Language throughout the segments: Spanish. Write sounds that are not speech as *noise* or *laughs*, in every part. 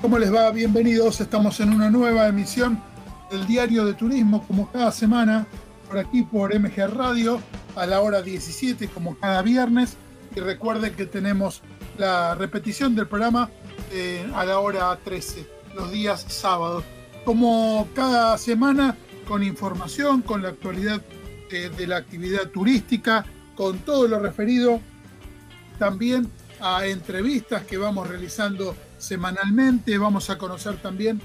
¿cómo les va? Bienvenidos. Estamos en una nueva emisión del Diario de Turismo, como cada semana, por aquí por MG Radio, a la hora 17, como cada viernes. Y recuerden que tenemos la repetición del programa eh, a la hora 13, los días sábados. Como cada semana, con información, con la actualidad eh, de la actividad turística, con todo lo referido también a entrevistas que vamos realizando semanalmente. Vamos a conocer también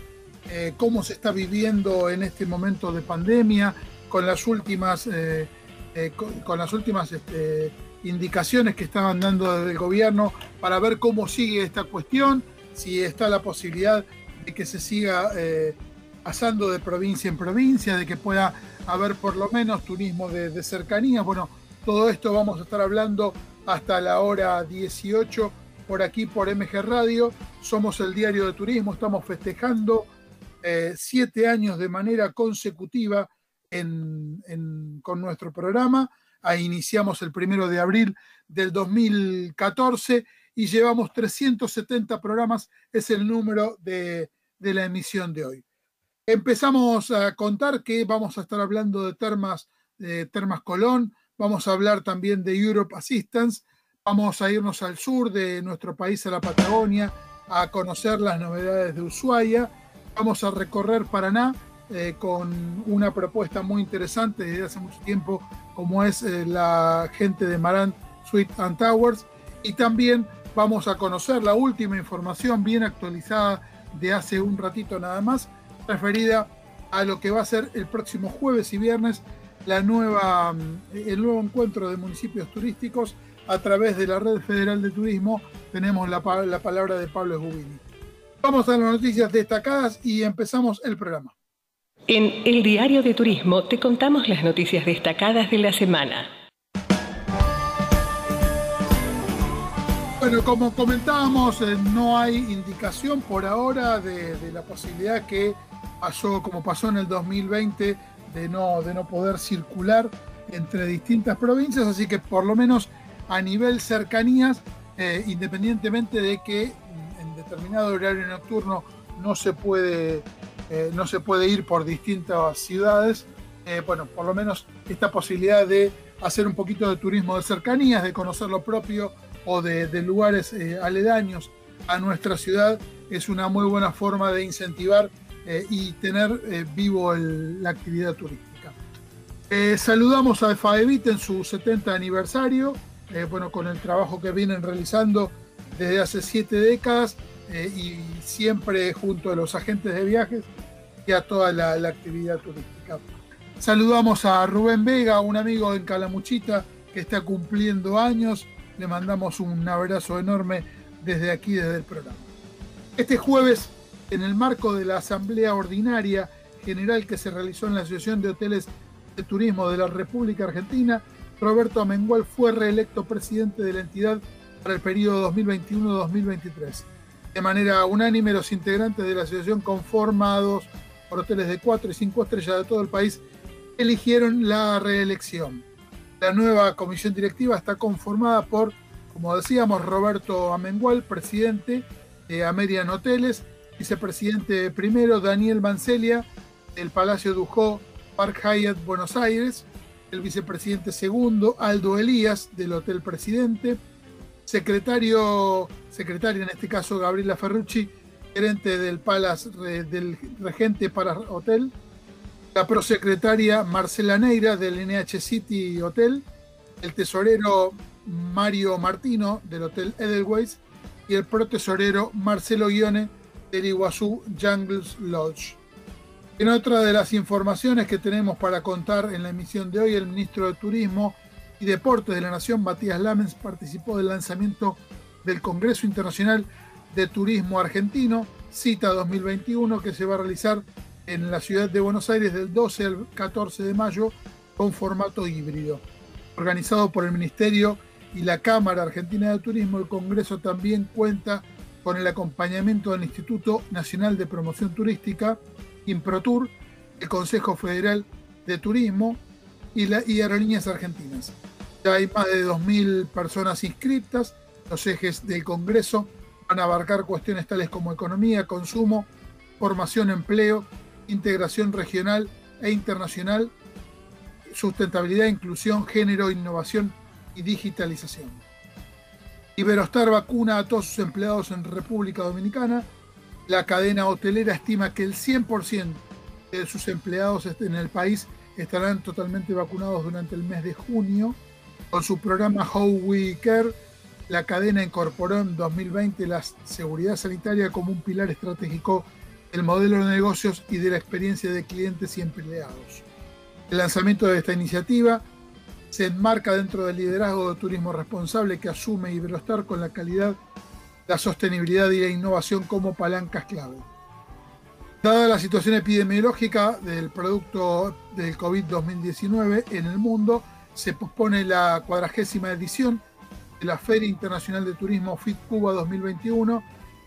eh, cómo se está viviendo en este momento de pandemia, con las últimas, eh, eh, con, las últimas este, indicaciones que estaban dando desde el gobierno para ver cómo sigue esta cuestión, si está la posibilidad de que se siga pasando de provincia en provincia, de que pueda haber por lo menos turismo de, de cercanía. Bueno, todo esto vamos a estar hablando hasta la hora 18 por aquí por MG Radio. Somos el diario de turismo, estamos festejando eh, siete años de manera consecutiva con nuestro programa. Iniciamos el primero de abril del 2014 y llevamos 370 programas, es el número de, la emisión de hoy. Empezamos a contar que vamos a estar hablando de Termas, de Termas Colón, vamos a hablar también de Europe Assistance, Vamos a irnos al sur de nuestro país, a la Patagonia, a conocer las novedades de Ushuaia. Vamos a recorrer Paraná eh, con una propuesta muy interesante desde hace mucho tiempo, como es eh, la gente de Marant Suite and Towers. Y también vamos a conocer la última información bien actualizada de hace un ratito nada más, referida a lo que va a ser el próximo jueves y viernes la nueva, mm, el nuevo encuentro de municipios turísticos a través de la Red Federal de Turismo tenemos la, palabra de Pablo Esgubini. Vamos a las noticias destacadas y empezamos el programa. En el Diario de Turismo te contamos las noticias destacadas de la semana. Bueno, como comentábamos, eh, no hay indicación por ahora de, la posibilidad que pasó, como pasó en el 2020, de no, de no poder circular entre distintas provincias, así que por lo menos a nivel cercanías, eh, independientemente de que en determinado horario nocturno no se puede, eh, no se puede ir por distintas ciudades, eh, bueno, por lo menos esta posibilidad de hacer un poquito de turismo de cercanías, de conocer lo propio o de, lugares aledaños a nuestra ciudad, es una muy buena forma de incentivar y tener vivo la actividad turística. saludamos a FAEVIT en su 70 aniversario. Eh, bueno, con el trabajo que vienen realizando desde hace siete décadas eh, y siempre junto a los agentes de viajes y a toda la, actividad turística. Saludamos a Rubén Vega, un amigo en Calamuchita que está cumpliendo años. Le mandamos un abrazo enorme desde aquí, desde el programa. Este jueves, en el marco de la Asamblea Ordinaria General que se realizó en la Asociación de Hoteles de Turismo de la República Argentina, Roberto Amengual fue reelecto presidente de la entidad para el periodo 2021-2023. De manera unánime, los integrantes de la asociación conformados por hoteles de 4 y 5 estrellas de todo el país eligieron la reelección. La nueva comisión directiva está conformada por, como decíamos, Roberto Amengual, presidente de Amerian Hoteles, vicepresidente primero Daniel Mancelia del Palacio Dujó Park Hyatt Buenos Aires, el vicepresidente segundo, Aldo Elías, del Hotel Presidente, secretario, secretaria en este caso Gabriela Ferrucci, gerente del Palace del Regente para Hotel, la prosecretaria Marcela Neira del NH City Hotel, el tesorero Mario Martino del Hotel Edelweiss y el protesorero Marcelo Guione del Iguazú Jungles Lodge. En otra de las informaciones que tenemos para contar en la emisión de hoy, el ministro de Turismo y Deportes de la Nación, Matías Lamens, participó del lanzamiento del Congreso Internacional de Turismo Argentino, cita 2021, que se va a realizar en la ciudad de Buenos Aires del 12 al 14 de mayo con formato híbrido. Organizado por el Ministerio y la Cámara Argentina de Turismo, el Congreso también cuenta con el acompañamiento del Instituto Nacional de Promoción Turística, Improtur, el Consejo Federal de Turismo y, Aerolíneas Argentinas. Ya hay más de 2.000 personas inscritas. Los ejes del Congreso Van a abarcar cuestiones tales como economía, consumo, formación, empleo, integración regional e internacional, sustentabilidad, inclusión, género, innovación y digitalización. Iberostar vacuna a todos sus empleados en República Dominicana. La cadena hotelera estima que el 100% de sus empleados en el país estarán totalmente vacunados durante el mes de junio. Con su programa How We Care, la cadena incorporó en 2020 la seguridad sanitaria como un pilar estratégico del modelo de negocios y de la experiencia de clientes y empleados. El lanzamiento de esta iniciativa se enmarca dentro del liderazgo de turismo responsable que asume Iberostar con la calidad, la sostenibilidad y la innovación como palancas clave. Dada la situación epidemiológica del producto del COVID-2019 en el mundo, se pospone la cuadragésima edición de la Feria Internacional de Turismo FIT Cuba 2021,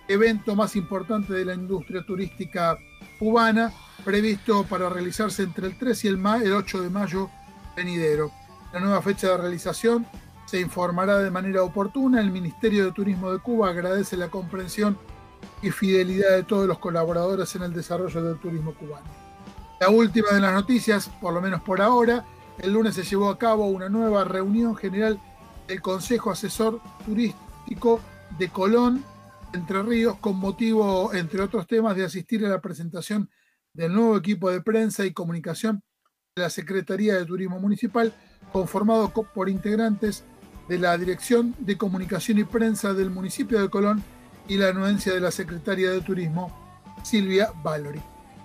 evento más importante de la industria turística cubana, previsto para realizarse entre el 3 y el, el 8 de mayo venidero. La nueva fecha de realización se informará de manera oportuna. El Ministerio de Turismo de Cuba agradece la comprensión y fidelidad de todos los colaboradores en el desarrollo del turismo cubano. La última de las noticias, por lo menos por ahora, el lunes se llevó a cabo una nueva reunión general del Consejo Asesor Turístico de Colón, Entre Ríos, con motivo, entre otros temas, de asistir a la presentación del nuevo equipo de prensa y comunicación de la Secretaría de Turismo Municipal, conformado por integrantes de la Dirección de Comunicación y Prensa del municipio de Colón y la anuencia de la secretaria de Turismo, Silvia Valori.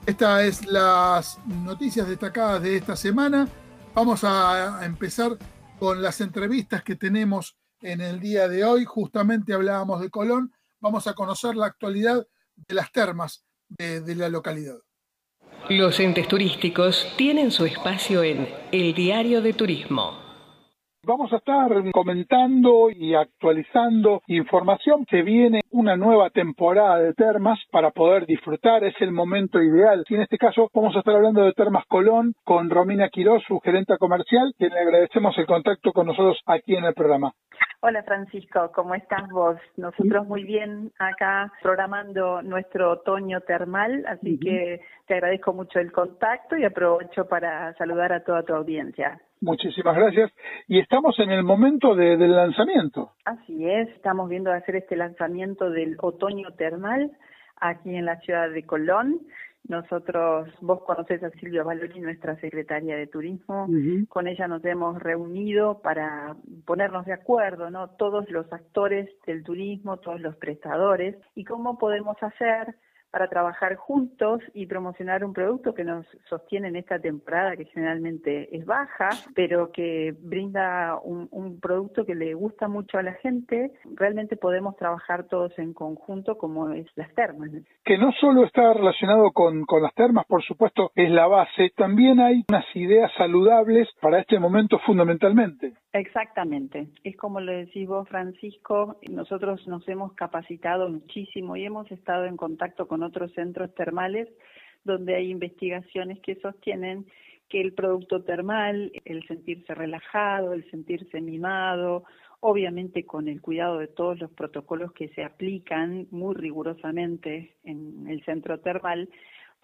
Estas es las noticias destacadas de esta semana. Vamos a empezar con las entrevistas que tenemos en el día de hoy. Justamente hablábamos de Colón. Vamos a conocer la actualidad de las termas de, de la localidad. Los entes turísticos tienen su espacio en El Diario de Turismo. Vamos a estar comentando y actualizando información. Se viene una nueva temporada de termas para poder disfrutar. Es el momento ideal. Y en este caso vamos a estar hablando de Termas Colón con Romina Quiroz, su gerente comercial, quien le agradecemos el contacto con nosotros aquí en el programa. Hola Francisco, ¿cómo estás vos? Nosotros muy bien acá programando nuestro otoño termal, así que te agradezco mucho el contacto y aprovecho para saludar a toda tu audiencia. Muchísimas gracias. Y estamos en el momento del lanzamiento. Así es, estamos viendo hacer este lanzamiento del otoño termal aquí en la ciudad de Colón. Nosotros, vos conocés a Silvia Valori, nuestra secretaria de Turismo, con ella nos hemos reunido para ponernos de acuerdo, ¿no? Todos los actores del turismo, todos los prestadores, y cómo podemos hacer para trabajar juntos y promocionar un producto que nos sostiene en esta temporada que generalmente es baja, pero que brinda un, producto que le gusta mucho a la gente. Realmente podemos trabajar todos en conjunto como es las termas. Que no solo está relacionado con, con las termas, por supuesto, es la base, también hay unas ideas saludables para este momento fundamentalmente. Exactamente. Es como lo decís vos, Francisco, nosotros nos hemos capacitado muchísimo y hemos estado en contacto con otros centros termales donde hay investigaciones que sostienen que el producto termal, el sentirse relajado, el sentirse mimado, obviamente con el cuidado de todos los protocolos que se aplican muy rigurosamente en el centro termal,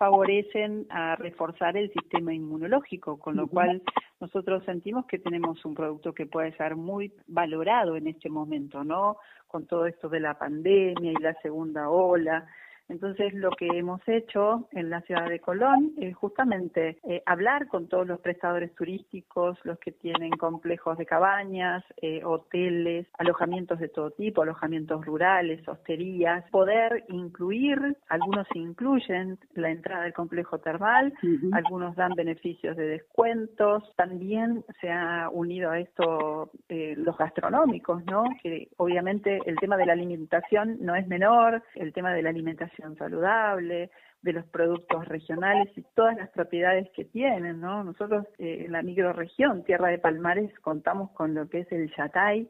favorecen a reforzar el sistema inmunológico, con lo cual nosotros sentimos que tenemos un producto que puede ser muy valorado en este momento, ¿no? Con todo esto de la pandemia y la segunda ola, entonces, lo que hemos hecho en la ciudad de Colón es justamente eh, hablar con todos los prestadores turísticos, los que tienen complejos de cabañas, eh, hoteles, alojamientos de todo tipo, alojamientos rurales, hosterías, poder incluir, algunos incluyen la entrada del complejo termal, algunos dan beneficios de descuentos, también se ha unido a esto eh, los gastronómicos, ¿no? Que obviamente el tema de la alimentación no es menor, el tema de la alimentación saludable, de los productos regionales y todas las propiedades que tienen, ¿no? Nosotros eh, en la microrregión Tierra de Palmares contamos con lo que es el yatay,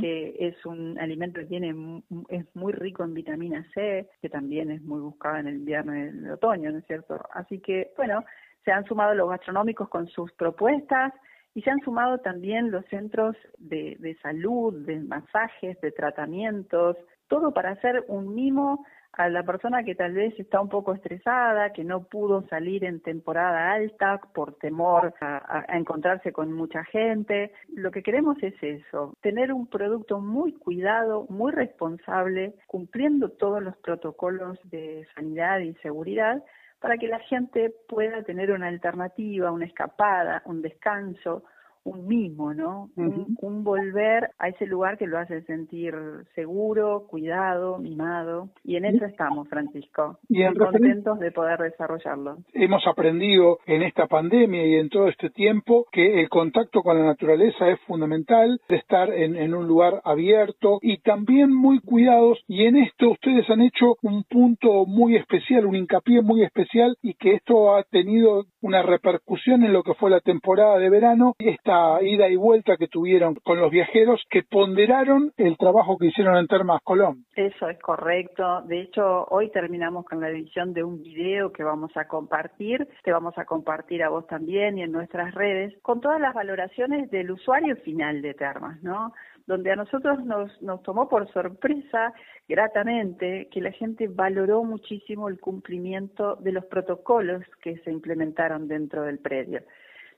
que es un alimento que tiene es muy rico en vitamina C, que también es muy buscado en el invierno y en el otoño, ¿no es cierto? Así que, bueno, se han sumado los gastronómicos con sus propuestas y se han sumado también los centros de, de salud, de masajes, de tratamientos, todo para hacer un mimo a la persona que tal vez está un poco estresada, que no pudo salir en temporada alta por temor a, encontrarse con mucha gente. Lo que queremos es eso, tener un producto muy cuidado, muy responsable, cumpliendo todos los protocolos de sanidad y seguridad para que la gente pueda tener una alternativa, una escapada, un descanso, un mimo, ¿no? un, volver a ese lugar que lo hace sentir seguro, cuidado, mimado. Y en eso estamos, Francisco. Y contentos de poder desarrollarlo. Hemos aprendido en esta pandemia y en todo este tiempo que el contacto con la naturaleza es fundamental, de estar en, en un lugar abierto y también muy cuidados. Y en esto ustedes han hecho un punto muy especial, un hincapié muy especial y que esto ha tenido una repercusión en lo que fue la temporada de verano. Esta ida y vuelta que tuvieron con los viajeros que ponderaron el trabajo que hicieron en Termas Colón. Eso es correcto. De hecho, hoy terminamos con la edición de un video que vamos a compartir. Te vamos a compartir a vos también y en nuestras redes con todas las valoraciones del usuario final de Termas, ¿no? donde a nosotros nos, nos tomó por sorpresa gratamente que la gente valoró muchísimo el cumplimiento de los protocolos que se implementaron dentro del predio.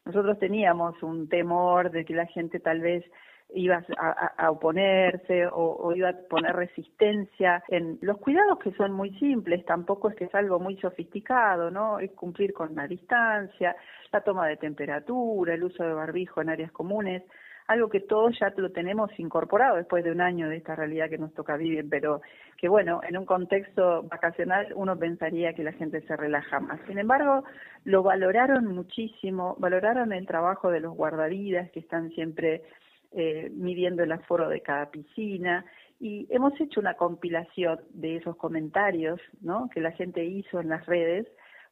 Nosotros teníamos un temor de que la gente tal vez iba a, oponerse o, iba a poner resistencia en los cuidados que son muy simples, tampoco es que es algo muy sofisticado, ¿no? Es cumplir con la distancia, la toma de temperatura, el uso de barbijo en áreas comunes, algo que todos ya lo tenemos incorporado después de un año de esta realidad que nos toca vivir, pero que bueno, en un contexto vacacional uno pensaría que la gente se relaja más. Sin embargo, lo valoraron muchísimo, valoraron el trabajo de los guardavidas que están siempre eh, midiendo el aforo de cada piscina y hemos hecho una compilación de esos comentarios ¿no? que la gente hizo en las redes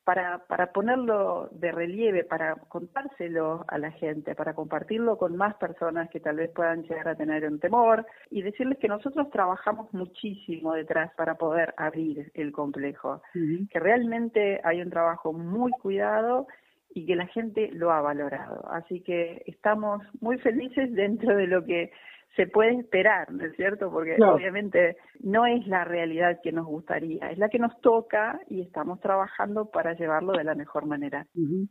para, para ponerlo de relieve, para contárselo a la gente, para compartirlo con más personas que tal vez puedan llegar a tener un temor y decirles que nosotros trabajamos muchísimo detrás para poder abrir el complejo, que realmente hay un trabajo muy cuidado y que la gente lo ha valorado. Así que estamos muy felices *laughs* dentro de lo que se puede esperar, ¿no es cierto? Porque obviamente no es la realidad que nos gustaría, es la que nos toca y estamos trabajando para llevarlo de la mejor manera.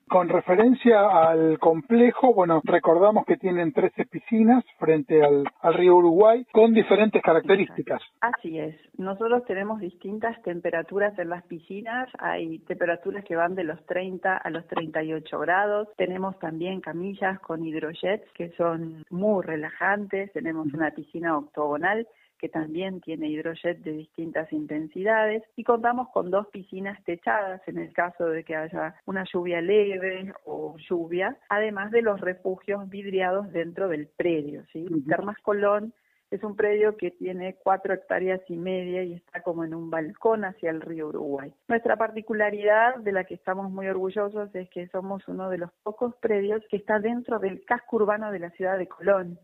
Con referencia al complejo, bueno, recordamos que tienen 13 piscinas frente al, al río Uruguay con diferentes características. Así es, nosotros tenemos distintas temperaturas en las piscinas, hay temperaturas que van de los 30 a los 38 grados, tenemos también camillas con hidrojets que son muy relajantes, tenemos tenemos una piscina octogonal que también tiene hidrojet de distintas intensidades y contamos con dos piscinas techadas en el caso de que haya una lluvia leve o lluvia, además de los refugios vidriados dentro del predio. ¿sí? Termas Colón es un predio que tiene cuatro hectáreas y media y está como en un balcón hacia el río Uruguay. Nuestra particularidad, de la que estamos muy orgullosos, es que somos uno de los pocos predios que está dentro del casco urbano de la ciudad de Colón.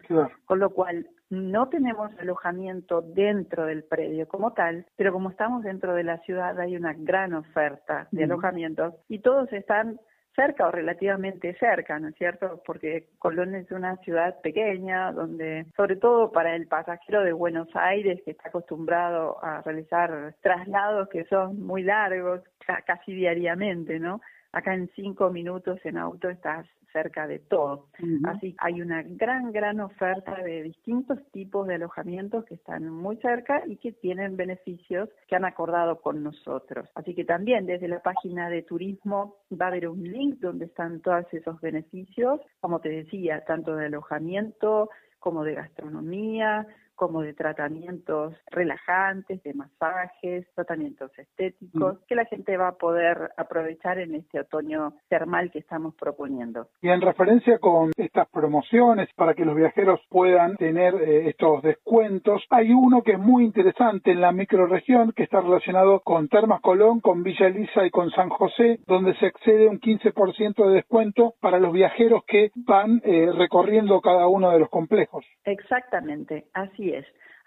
Con lo cual, no tenemos alojamiento dentro del predio como tal, pero como estamos dentro de la ciudad hay una gran oferta de alojamientos y todos están cerca o relativamente cerca, ¿no es cierto? Porque Colón es una ciudad pequeña donde, sobre todo para el pasajero de Buenos Aires que está acostumbrado a realizar traslados que son muy largos, casi diariamente, ¿no? Acá en cinco minutos en auto estás cerca de todo. Así hay una gran, gran oferta de distintos tipos de alojamientos que están muy cerca y que tienen beneficios que han acordado con nosotros. Así que también desde la página de turismo va a haber un link donde están todos esos beneficios, como te decía, tanto de alojamiento como de gastronomía, como de tratamientos relajantes, de masajes, tratamientos estéticos, mm. que la gente va a poder aprovechar en este otoño termal que estamos proponiendo. Y en referencia con estas promociones para que los viajeros puedan tener eh, estos descuentos, hay uno que es muy interesante en la microrregión que está relacionado con Termas Colón, con Villa Elisa y con San José, donde se excede un 15% de descuento para los viajeros que van eh, recorriendo cada uno de los complejos. Exactamente, así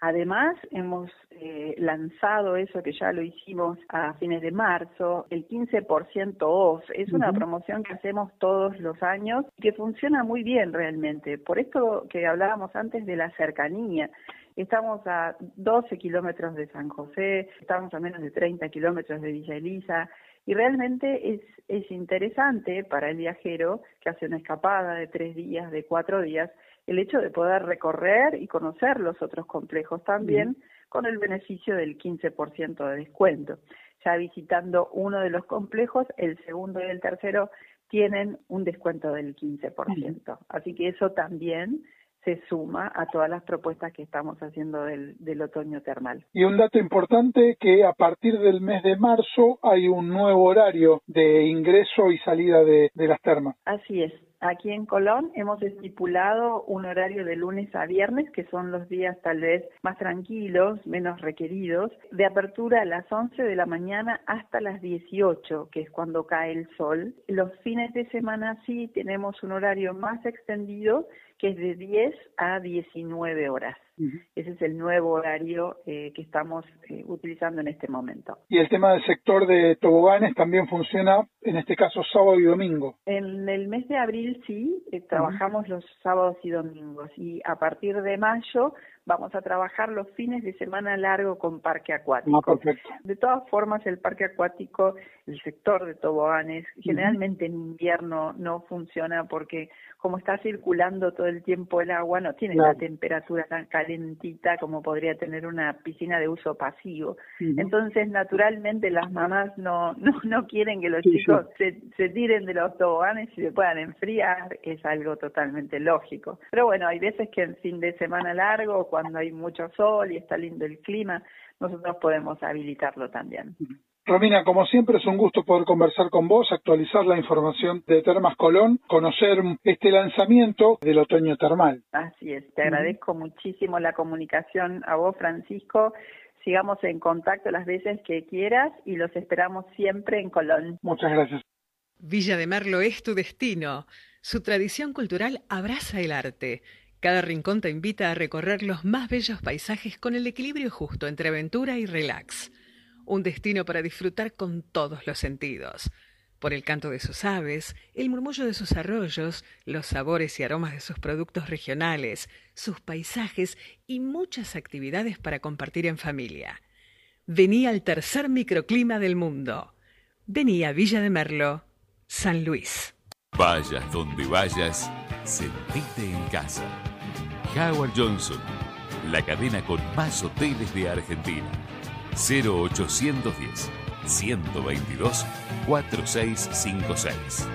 Además, hemos eh, lanzado eso que ya lo hicimos a fines de marzo, el 15% off. Es una promoción que hacemos todos los años y que funciona muy bien realmente. Por esto que hablábamos antes de la cercanía. Estamos a 12 kilómetros de San José, estamos a menos de 30 kilómetros de Villa Elisa y realmente es, es interesante para el viajero que hace una escapada de tres días, de cuatro días, el hecho de poder recorrer y conocer los otros complejos también con el beneficio del 15% de descuento. Ya visitando uno de los complejos, el segundo y el tercero tienen un descuento del 15%. Así que eso también se suma a todas las propuestas que estamos haciendo del, del, otoño termal. Y un dato importante que a partir del mes de marzo hay un nuevo horario de ingreso y salida de, de las termas. Así es. Aquí en Colón hemos estipulado un horario de lunes a viernes, que son los días tal vez más tranquilos, menos requeridos, de apertura a las 11 de la mañana hasta las 18, que es cuando cae el sol. Los fines de semana sí tenemos un horario más extendido, que es de 10 a 19 horas. Ese es el nuevo horario eh, que estamos eh, utilizando en este momento. Y el tema del sector de toboganes también funciona, en este caso, sábado y domingo. En el mes de abril sí, eh, trabajamos los sábados y domingos y a partir de mayo vamos a trabajar los fines de semana largo con parque acuático. Ah, de todas formas, el parque acuático, el sector de toboganes, generalmente en invierno no funciona porque como está circulando todo el tiempo el agua, no tiene la temperatura tan calentita como podría tener una piscina de uso pasivo. Entonces, naturalmente, las mamás no, no, no quieren que los chicos Se, se tiren de los toboganes y se puedan enfriar, es algo totalmente lógico. Pero bueno, hay veces que en fin de semana largo, cuando hay mucho sol y está lindo el clima, nosotros podemos habilitarlo también. Romina, como siempre es un gusto poder conversar con vos, actualizar la información de Termas Colón, conocer este lanzamiento del otoño termal. Así es, te agradezco muchísimo la comunicación a vos, Francisco. Sigamos en contacto las veces que quieras y los esperamos siempre en Colón. Muchas gracias. Villa de Merlo es tu destino. Su tradición cultural abraza el arte. Cada rincón te invita a recorrer los más bellos paisajes con el equilibrio justo entre aventura y relax un destino para disfrutar con todos los sentidos, por el canto de sus aves, el murmullo de sus arroyos, los sabores y aromas de sus productos regionales, sus paisajes y muchas actividades para compartir en familia. Vení al tercer microclima del mundo. Vení a Villa de Merlo, San Luis. Vayas donde vayas, sentite en casa. Howard Johnson, la cadena con más hoteles de Argentina 0810 122 4656.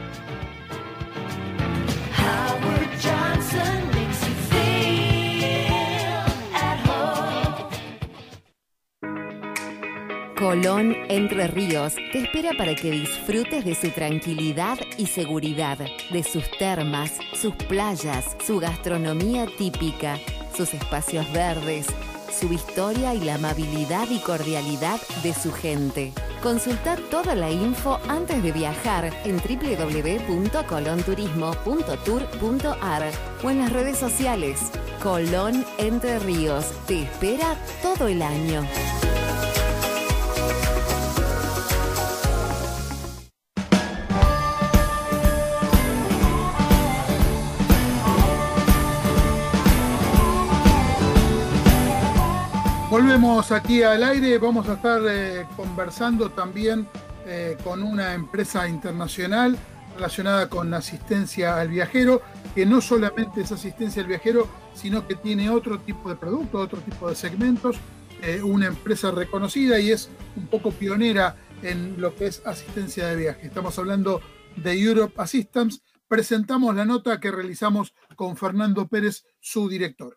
Colón Entre Ríos te espera para que disfrutes de su tranquilidad y seguridad, de sus termas, sus playas, su gastronomía típica, sus espacios verdes su historia y la amabilidad y cordialidad de su gente. Consulta toda la info antes de viajar en www.colonturismo.tour.ar o en las redes sociales. Colón Entre Ríos te espera todo el año. Volvemos aquí al aire, vamos a estar eh, conversando también eh, con una empresa internacional relacionada con asistencia al viajero, que no solamente es asistencia al viajero, sino que tiene otro tipo de productos, otro tipo de segmentos, eh, una empresa reconocida y es un poco pionera en lo que es asistencia de viaje. Estamos hablando de Europe Assistance. Presentamos la nota que realizamos con Fernando Pérez, su director.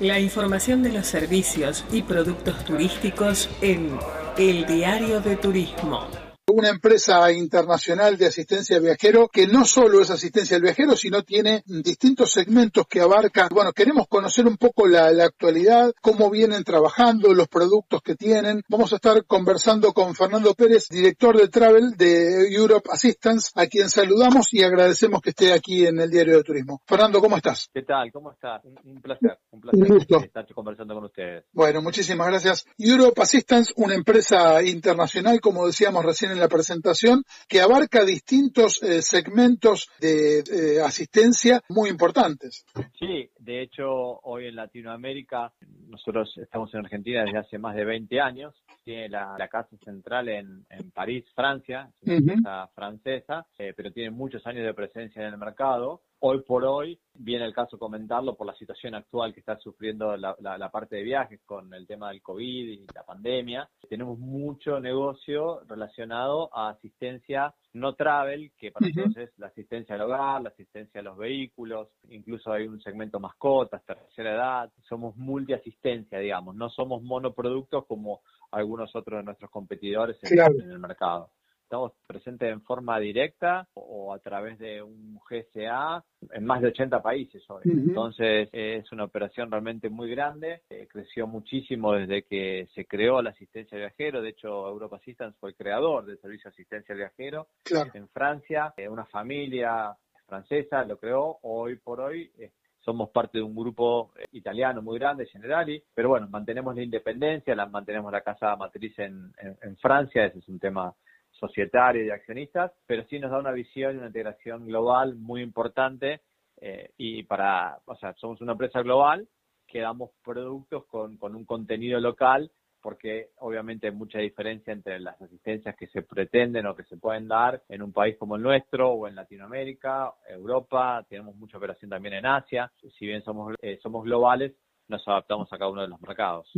La información de los servicios y productos turísticos en El Diario de Turismo una empresa internacional de asistencia al viajero que no solo es asistencia al viajero, sino tiene distintos segmentos que abarcan, bueno, queremos conocer un poco la, actualidad, cómo vienen trabajando, los productos que tienen. Vamos a estar conversando con Fernando Pérez, director de Travel de Europe Assistance, a quien saludamos y agradecemos que esté aquí en el Diario de Turismo. Fernando, ¿cómo estás? ¿Qué tal? ¿Cómo estás? Un, placer, un placer estar conversando con ustedes. Bueno, muchísimas gracias. Europe Assistance, una empresa internacional, como decíamos recién en en la presentación, que abarca distintos eh, segmentos de eh, asistencia muy importantes. De hecho, hoy en Latinoamérica, nosotros estamos en Argentina desde hace más de 20 años, tiene la, casa central en, París, Francia, es una empresa francesa, eh, pero tiene muchos años de presencia en el mercado. Hoy por hoy, viene el caso comentarlo por la situación actual que está sufriendo la, parte de viajes con el tema del COVID y la pandemia. Tenemos mucho negocio relacionado a asistencia no travel, que para nosotros es la asistencia al hogar, la asistencia a los vehículos, incluso hay un segmento mascotas, tercera edad. Somos multiasistencia, digamos, no somos monoproductos como algunos otros de nuestros competidores en el mercado estamos presentes en forma directa o a través de un GSA en más de 80 países hoy. Entonces es una operación realmente muy grande, eh, creció muchísimo desde que se creó la asistencia al viajero, de hecho Europa Assistance fue el creador del servicio de asistencia al viajero en Francia, eh, una familia francesa lo creó, hoy por hoy eh, somos parte de un grupo italiano muy grande, Generali, pero bueno, mantenemos la independencia, la, mantenemos la casa matriz en, en Francia, ese es un tema societario y accionistas, pero sí nos da una visión y una integración global muy importante eh, y para, o sea, somos una empresa global que damos productos con, con un contenido local porque obviamente hay mucha diferencia entre las asistencias que se pretenden o que se pueden dar en un país como el nuestro o en Latinoamérica, Europa, tenemos mucha operación también en Asia, si bien somos, eh, somos globales, nos adaptamos a cada uno de los mercados.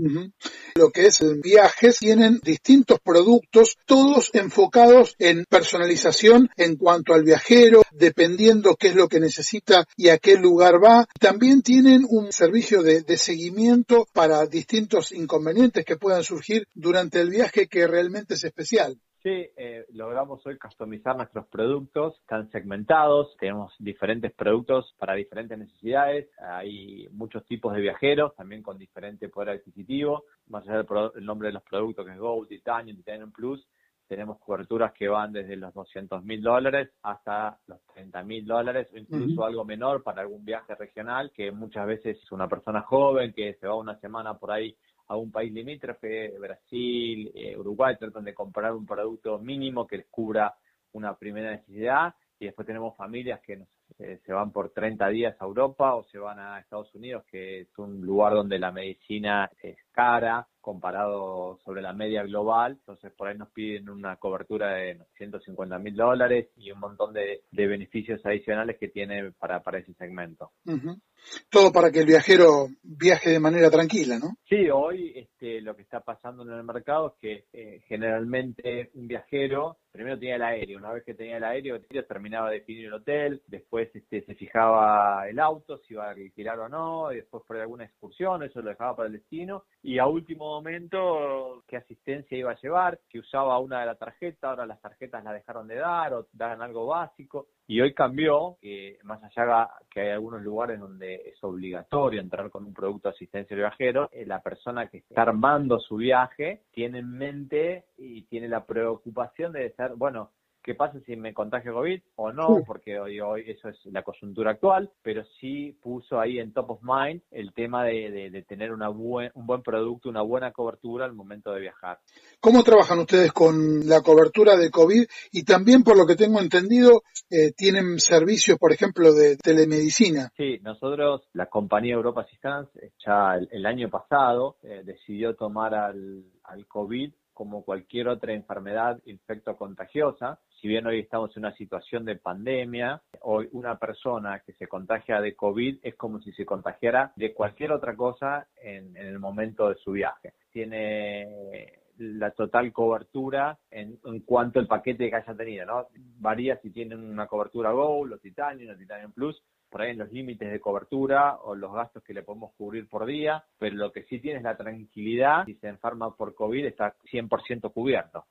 Lo que es el viajes tienen distintos productos, todos enfocados en personalización en cuanto al viajero, dependiendo qué es lo que necesita y a qué lugar va. También tienen un servicio de, de seguimiento para distintos inconvenientes que puedan surgir durante el viaje que realmente es especial. Sí, eh, logramos hoy customizar nuestros productos, están segmentados, tenemos diferentes productos para diferentes necesidades, hay muchos tipos de viajeros, también con diferente poder adquisitivo, más allá del nombre de los productos que es Gold, Titanium, Titanium Plus, tenemos coberturas que van desde los 200 mil dólares hasta los 30 mil dólares o incluso algo menor para algún viaje regional, que muchas veces es una persona joven que se va una semana por ahí a un país limítrofe, Brasil, eh, Uruguay, tratan de comprar un producto mínimo que les cubra una primera necesidad y después tenemos familias que eh, se van por 30 días a Europa o se van a Estados Unidos, que es un lugar donde la medicina es cara comparado sobre la media global, entonces por ahí nos piden una cobertura de 150 mil dólares y un montón de, beneficios adicionales que tiene para, para ese segmento. Todo para que el viajero viaje de manera tranquila, ¿no? Sí, hoy este, lo que está pasando en el mercado es que eh, generalmente un viajero primero tenía el aéreo, una vez que tenía el aéreo, terminaba de definir el hotel, después este, se fijaba el auto, si iba a alquilar o no, y después por alguna excursión, eso lo dejaba para el destino, y a último momento qué asistencia iba a llevar, si usaba una de las tarjetas, ahora las tarjetas la dejaron de dar o dan algo básico. Y hoy cambió, que más allá que hay algunos lugares donde es obligatorio entrar con un producto de asistencia al viajero, eh, la persona que está armando su viaje tiene en mente y tiene la preocupación de ser, bueno, qué pasa si me contagio COVID o no, porque hoy, hoy eso es la coyuntura actual, pero sí puso ahí en top of mind el tema de, tener una buen, un buen producto, una buena cobertura al momento de viajar. ¿Cómo trabajan ustedes con la cobertura de COVID? Y también, por lo que tengo entendido, eh, tienen servicios, por ejemplo, de telemedicina. Sí, nosotros, la compañía Europa Assistance, ya el, año pasado, eh, decidió tomar al, al COVID como cualquier otra enfermedad infecto contagiosa si bien hoy estamos en una situación de pandemia, hoy una persona que se contagia de COVID es como si se contagiara de cualquier otra cosa en, el momento de su viaje. Tiene la total cobertura en, cuanto al paquete que haya tenido, ¿no? Varía si tienen una cobertura Gold, o Titanium, o Titanium Plus, por ahí en los límites de cobertura o los gastos que le podemos cubrir por día, pero lo que sí tiene es la tranquilidad, si se enferma por COVID está 100% cubierto.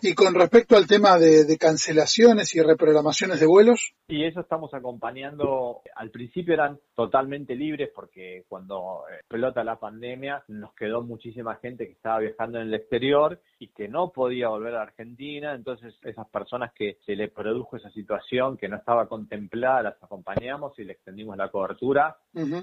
Y con respecto al tema de, cancelaciones y reprogramaciones de vuelos. Y eso estamos acompañando. Al principio eran totalmente libres porque cuando eh, pelota la pandemia nos quedó muchísima gente que estaba viajando en el exterior y que no podía volver a Argentina. Entonces esas personas que se le produjo esa situación que no estaba contemplada las acompañamos y le extendimos la cobertura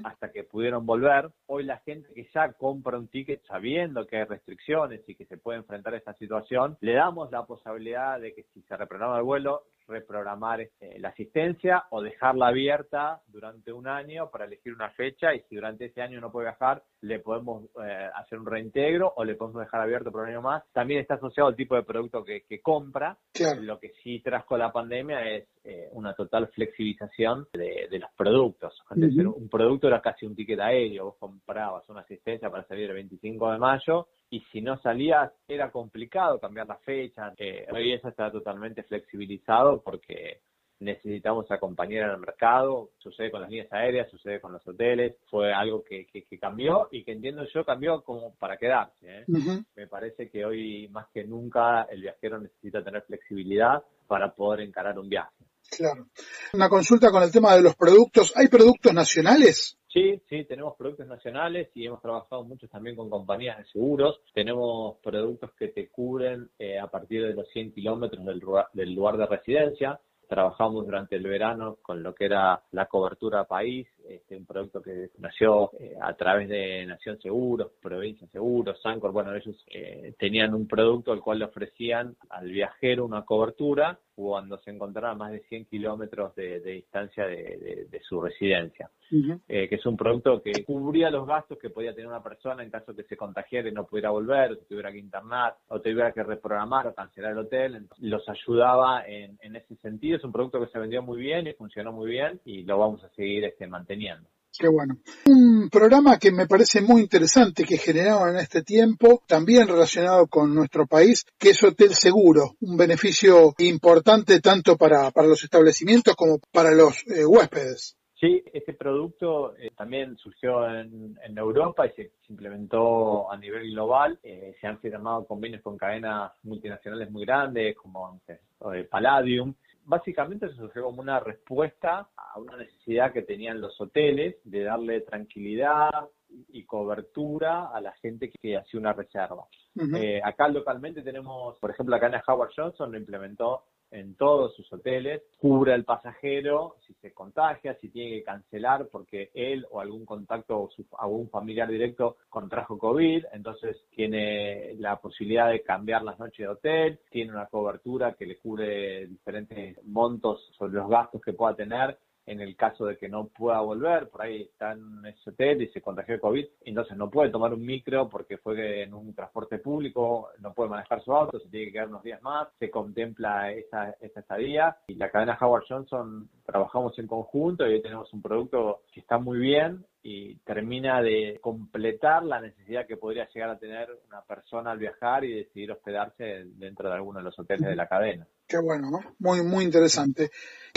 hasta que pudieron volver. Hoy la gente que ya compra un ticket sabiendo que hay restricciones y que se puede enfrentar a esta situación, le damos la posibilidad de que si se reprograma el vuelo, reprogramar eh, la asistencia o dejarla abierta durante un año para elegir una fecha y si durante ese año no puede viajar, le podemos eh, hacer un reintegro o le podemos dejar abierto por un año más. También está asociado al tipo de producto que, compra. Lo que sí trajo la pandemia es eh, una total flexibilización de, los productos. Antes un producto era casi un ticket aéreo, vos comprabas una asistencia para salir el 25 de mayo y si no salías era complicado cambiar la fecha. Eh, hoy eso está totalmente flexibilizado porque necesitamos acompañar al mercado, sucede con las líneas aéreas, sucede con los hoteles, fue algo que, que, cambió y que entiendo yo cambió como para quedarse. ¿eh? Me parece que hoy más que nunca el viajero necesita tener flexibilidad para poder encarar un viaje. Claro. Una consulta con el tema de los productos. ¿Hay productos nacionales? Sí, sí, tenemos productos nacionales y hemos trabajado mucho también con compañías de seguros. Tenemos productos que te cubren eh, a partir de los 100 kilómetros del, del lugar de residencia. Trabajamos durante el verano con lo que era la cobertura país, este, un producto que nació eh, a través de Nación Seguros, Provincia Seguros, Sancor. Bueno, ellos eh, tenían un producto al cual le ofrecían al viajero una cobertura cuando se encontraba a más de 100 kilómetros de, distancia de, su residencia, eh, que es un producto que cubría los gastos que podía tener una persona en caso que se contagiara y no pudiera volver, o tuviera que internar, o tuviera que reprogramar o cancelar el hotel. los ayudaba en, ese sentido. Es un producto que se vendió muy bien y funcionó muy bien y lo vamos a seguir este, manteniendo. Qué bueno. Un programa que me parece muy interesante que generaron en este tiempo, también relacionado con nuestro país, que es Hotel Seguro, un beneficio importante tanto para, los establecimientos como para los eh, huéspedes. Sí, este producto eh, también surgió en, Europa y se, implementó a nivel global. Eh, se han firmado convenios con cadenas multinacionales muy grandes como Palladium básicamente se surgió como una respuesta a una necesidad que tenían los hoteles de darle tranquilidad y cobertura a la gente que hacía una reserva. Eh, acá localmente tenemos, por ejemplo, acá en Howard Johnson lo implementó en todos sus hoteles, cubre al pasajero si se contagia, si tiene que cancelar porque él o algún contacto o algún familiar directo contrajo COVID, entonces tiene la posibilidad de cambiar las noches de hotel, tiene una cobertura que le cubre diferentes montos sobre los gastos que pueda tener en el caso de que no pueda volver, por ahí está en ese hotel y se contagió de COVID, entonces no puede tomar un micro porque fue en un transporte público, no puede manejar su auto, se tiene que quedar unos días más, se contempla esa, esa estadía y la cadena Howard Johnson trabajamos en conjunto y hoy tenemos un producto que está muy bien y termina de completar la necesidad que podría llegar a tener una persona al viajar y decidir hospedarse dentro de alguno de los hoteles de la cadena. Qué bueno, ¿no? Muy, muy interesante.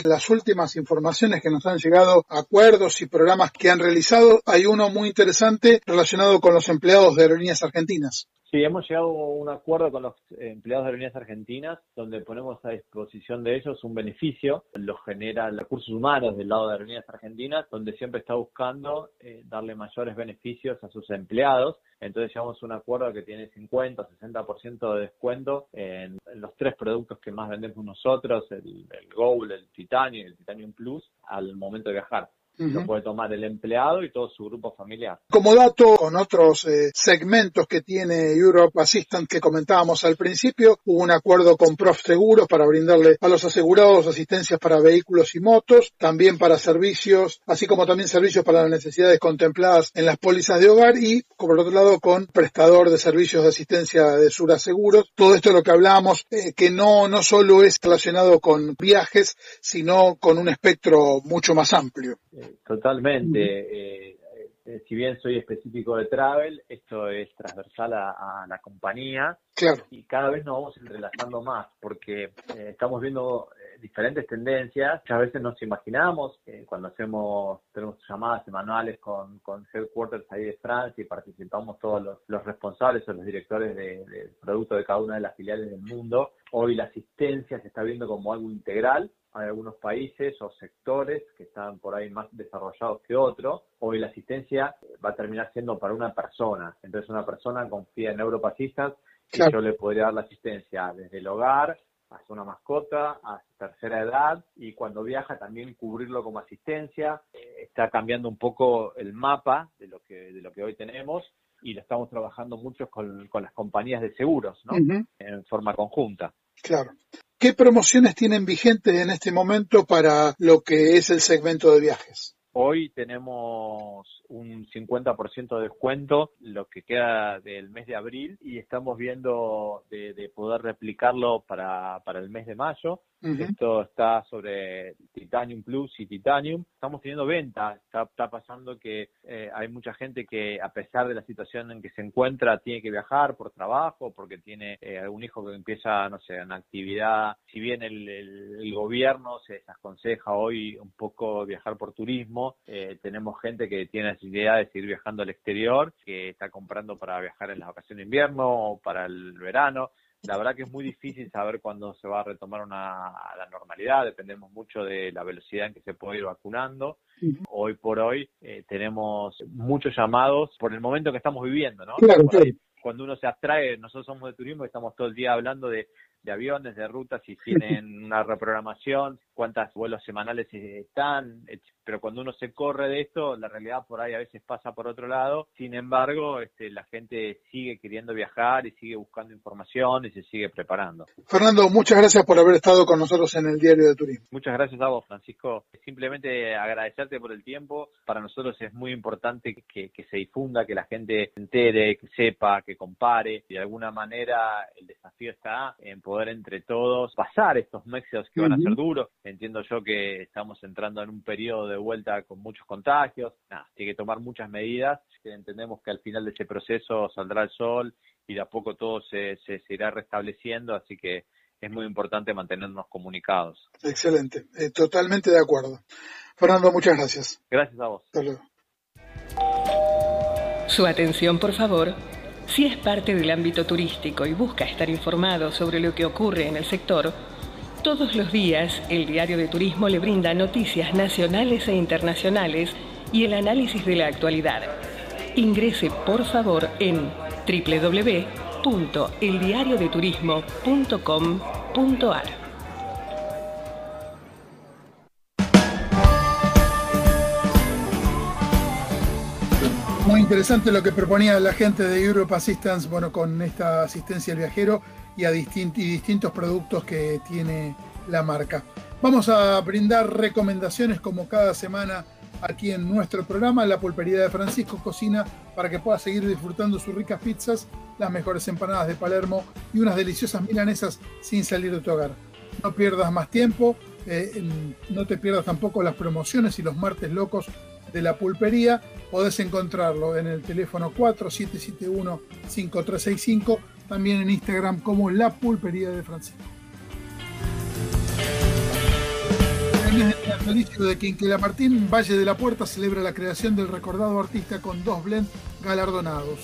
Las últimas informaciones que nos han llegado, acuerdos y programas que han realizado, hay uno muy interesante relacionado con los empleados de aerolíneas argentinas. Sí, hemos llegado a un acuerdo con los empleados de aerolíneas argentinas donde ponemos a disposición de ellos un beneficio, lo genera recursos humanos del lado de aerolíneas argentinas, donde siempre está buscando eh, darle mayores beneficios a sus empleados. Entonces llegamos a un acuerdo que tiene 50 o 60% de descuento en, los tres productos que más vendemos nosotros, el, el Gold, el Titanium y el Titanium Plus, al momento de viajar. Lo puede tomar el empleado y todo su grupo familiar. Como dato, con otros eh, segmentos que tiene Europe Assistant que comentábamos al principio, hubo un acuerdo con Prof Seguros para brindarle a los asegurados asistencias para vehículos y motos, también para servicios, así como también servicios para las necesidades contempladas en las pólizas de hogar y, por otro lado, con prestador de servicios de asistencia de Sura Seguros. Todo esto es lo que hablábamos, eh, que no, no solo es relacionado con viajes, sino con un espectro mucho más amplio. Eh, totalmente. Eh, eh, si bien soy específico de travel, esto es transversal a, la compañía claro. y cada vez nos vamos entrelazando más porque eh, estamos viendo diferentes tendencias. Muchas veces nos imaginamos cuando hacemos, tenemos llamadas semanales con, con headquarters ahí de Francia y participamos todos los, responsables o los directores de, de producto de cada una de las filiales del mundo. Hoy la asistencia se está viendo como algo integral hay algunos países o sectores que están por ahí más desarrollados que otros. Hoy la asistencia va a terminar siendo para una persona. Entonces una persona confía en Europe y yo le podría dar la asistencia desde el hogar hacia una mascota, a tercera edad y cuando viaja también cubrirlo como asistencia. Eh, está cambiando un poco el mapa de lo que, de lo que hoy tenemos y lo estamos trabajando mucho con, las compañías de seguros, ¿no? En forma conjunta. Claro. ¿Qué promociones tienen vigentes en este momento para lo que es el segmento de viajes? Hoy tenemos un 50% de descuento, lo que queda del mes de abril, y estamos viendo de, poder replicarlo para, para el mes de mayo. Esto está sobre Titanium Plus y Titanium. Estamos teniendo venta. Está, está pasando que eh, hay mucha gente que, a pesar de la situación en que se encuentra, tiene que viajar por trabajo, porque tiene eh, algún hijo que empieza, no sé, una actividad. Si bien el, el, gobierno se aconseja hoy un poco viajar por turismo, eh, tenemos gente que tiene necesidad de seguir viajando al exterior, que está comprando para viajar en las vacaciones de invierno o para el verano la verdad que es muy difícil saber cuándo se va a retomar una, la normalidad, dependemos mucho de la velocidad en que se puede ir vacunando. Hoy por hoy eh, tenemos muchos llamados por el momento que estamos viviendo, ¿no? cuando uno se abstrae, nosotros somos de turismo y estamos todo el día hablando de de aviones, de rutas, si *laughs* tienen una reprogramación, cuántos vuelos semanales están, pero cuando uno se corre de esto, la realidad por ahí a veces pasa por otro lado. Sin embargo, este, la gente sigue queriendo viajar y sigue buscando información y se sigue preparando. Fernando, muchas gracias por haber estado con nosotros en el Diario de Turismo. Muchas gracias a vos, Francisco. Simplemente agradecerte por el tiempo. Para nosotros es muy importante que, que se difunda, que la gente se entere, que sepa, que compare. De alguna manera el desafío está en poder entre todos pasar estos meses que van a ser duros. Entiendo yo que estamos entrando en un periodo de vuelta con muchos contagios. Nada, tiene que tomar muchas medidas. Entendemos que al final de ese proceso saldrá el sol y de a poco todo se, se, irá restableciendo, así que es muy importante mantenernos comunicados. Excelente, eh, totalmente de acuerdo. Fernando, muchas gracias. Gracias a vos. Su atención, por favor. Si es parte del ámbito turístico y busca estar informado sobre lo que ocurre en el sector, todos los días el Diario de Turismo le brinda noticias nacionales e internacionales y el análisis de la actualidad. Ingrese por favor en www.eldiariodeturismo.com.ar. Muy interesante lo que proponía la gente de Europe Assistance, bueno, con esta asistencia al viajero y a distintos productos que tiene la marca. Vamos a brindar recomendaciones como cada semana aquí en nuestro programa, la pulpería de Francisco Cocina, para que puedas seguir disfrutando sus ricas pizzas, las mejores empanadas de Palermo y unas deliciosas milanesas sin salir de tu hogar. No pierdas más tiempo, eh, no te pierdas tampoco las promociones y los martes locos de la pulpería. Podés encontrarlo en el teléfono 4771-5365, también en Instagram como La Pulpería de Francisco. El natalicio de Quinquela Martín, Valle de la Puerta celebra la creación del recordado artista con dos blends galardonados.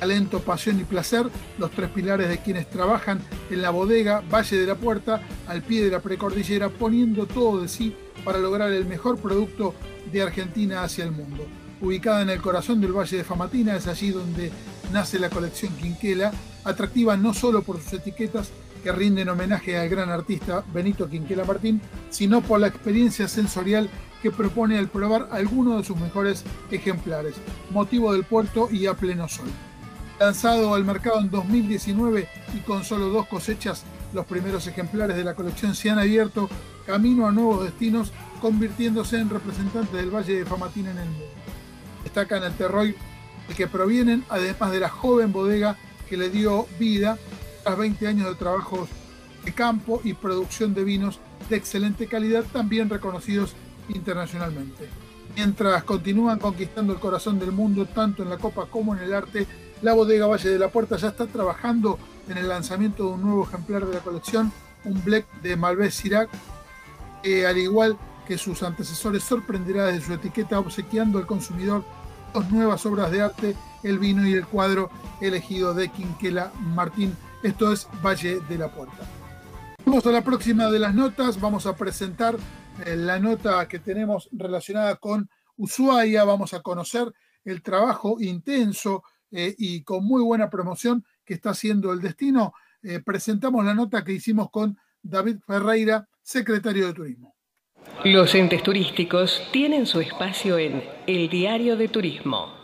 Talento, pasión y placer, los tres pilares de quienes trabajan en la bodega Valle de la Puerta, al pie de la precordillera, poniendo todo de sí para lograr el mejor producto de Argentina hacia el mundo. Ubicada en el corazón del Valle de Famatina, es allí donde nace la colección Quinquela, atractiva no solo por sus etiquetas que rinden homenaje al gran artista Benito Quinquela Martín, sino por la experiencia sensorial que propone al probar algunos de sus mejores ejemplares, motivo del puerto y a pleno sol. Lanzado al mercado en 2019 y con solo dos cosechas, los primeros ejemplares de la colección se han abierto camino a nuevos destinos convirtiéndose en representantes del Valle de Famatina en el mundo. Destacan el terroir el que provienen, además de la joven bodega que le dio vida tras 20 años de trabajos de campo y producción de vinos de excelente calidad, también reconocidos internacionalmente. Mientras continúan conquistando el corazón del mundo tanto en la copa como en el arte, la bodega Valle de la Puerta ya está trabajando en el lanzamiento de un nuevo ejemplar de la colección, un Black de Malbec Sirac, que al igual que sus antecesores sorprenderá desde su etiqueta obsequiando al consumidor dos nuevas obras de arte, el vino y el cuadro elegido de Quinquela Martín. Esto es Valle de la Puerta. Vamos a la próxima de las notas. Vamos a presentar eh, la nota que tenemos relacionada con Ushuaia. Vamos a conocer el trabajo intenso eh, y con muy buena promoción que está haciendo el destino. Eh, presentamos la nota que hicimos con David Ferreira, secretario de Turismo. Los entes turísticos tienen su espacio en El Diario de Turismo.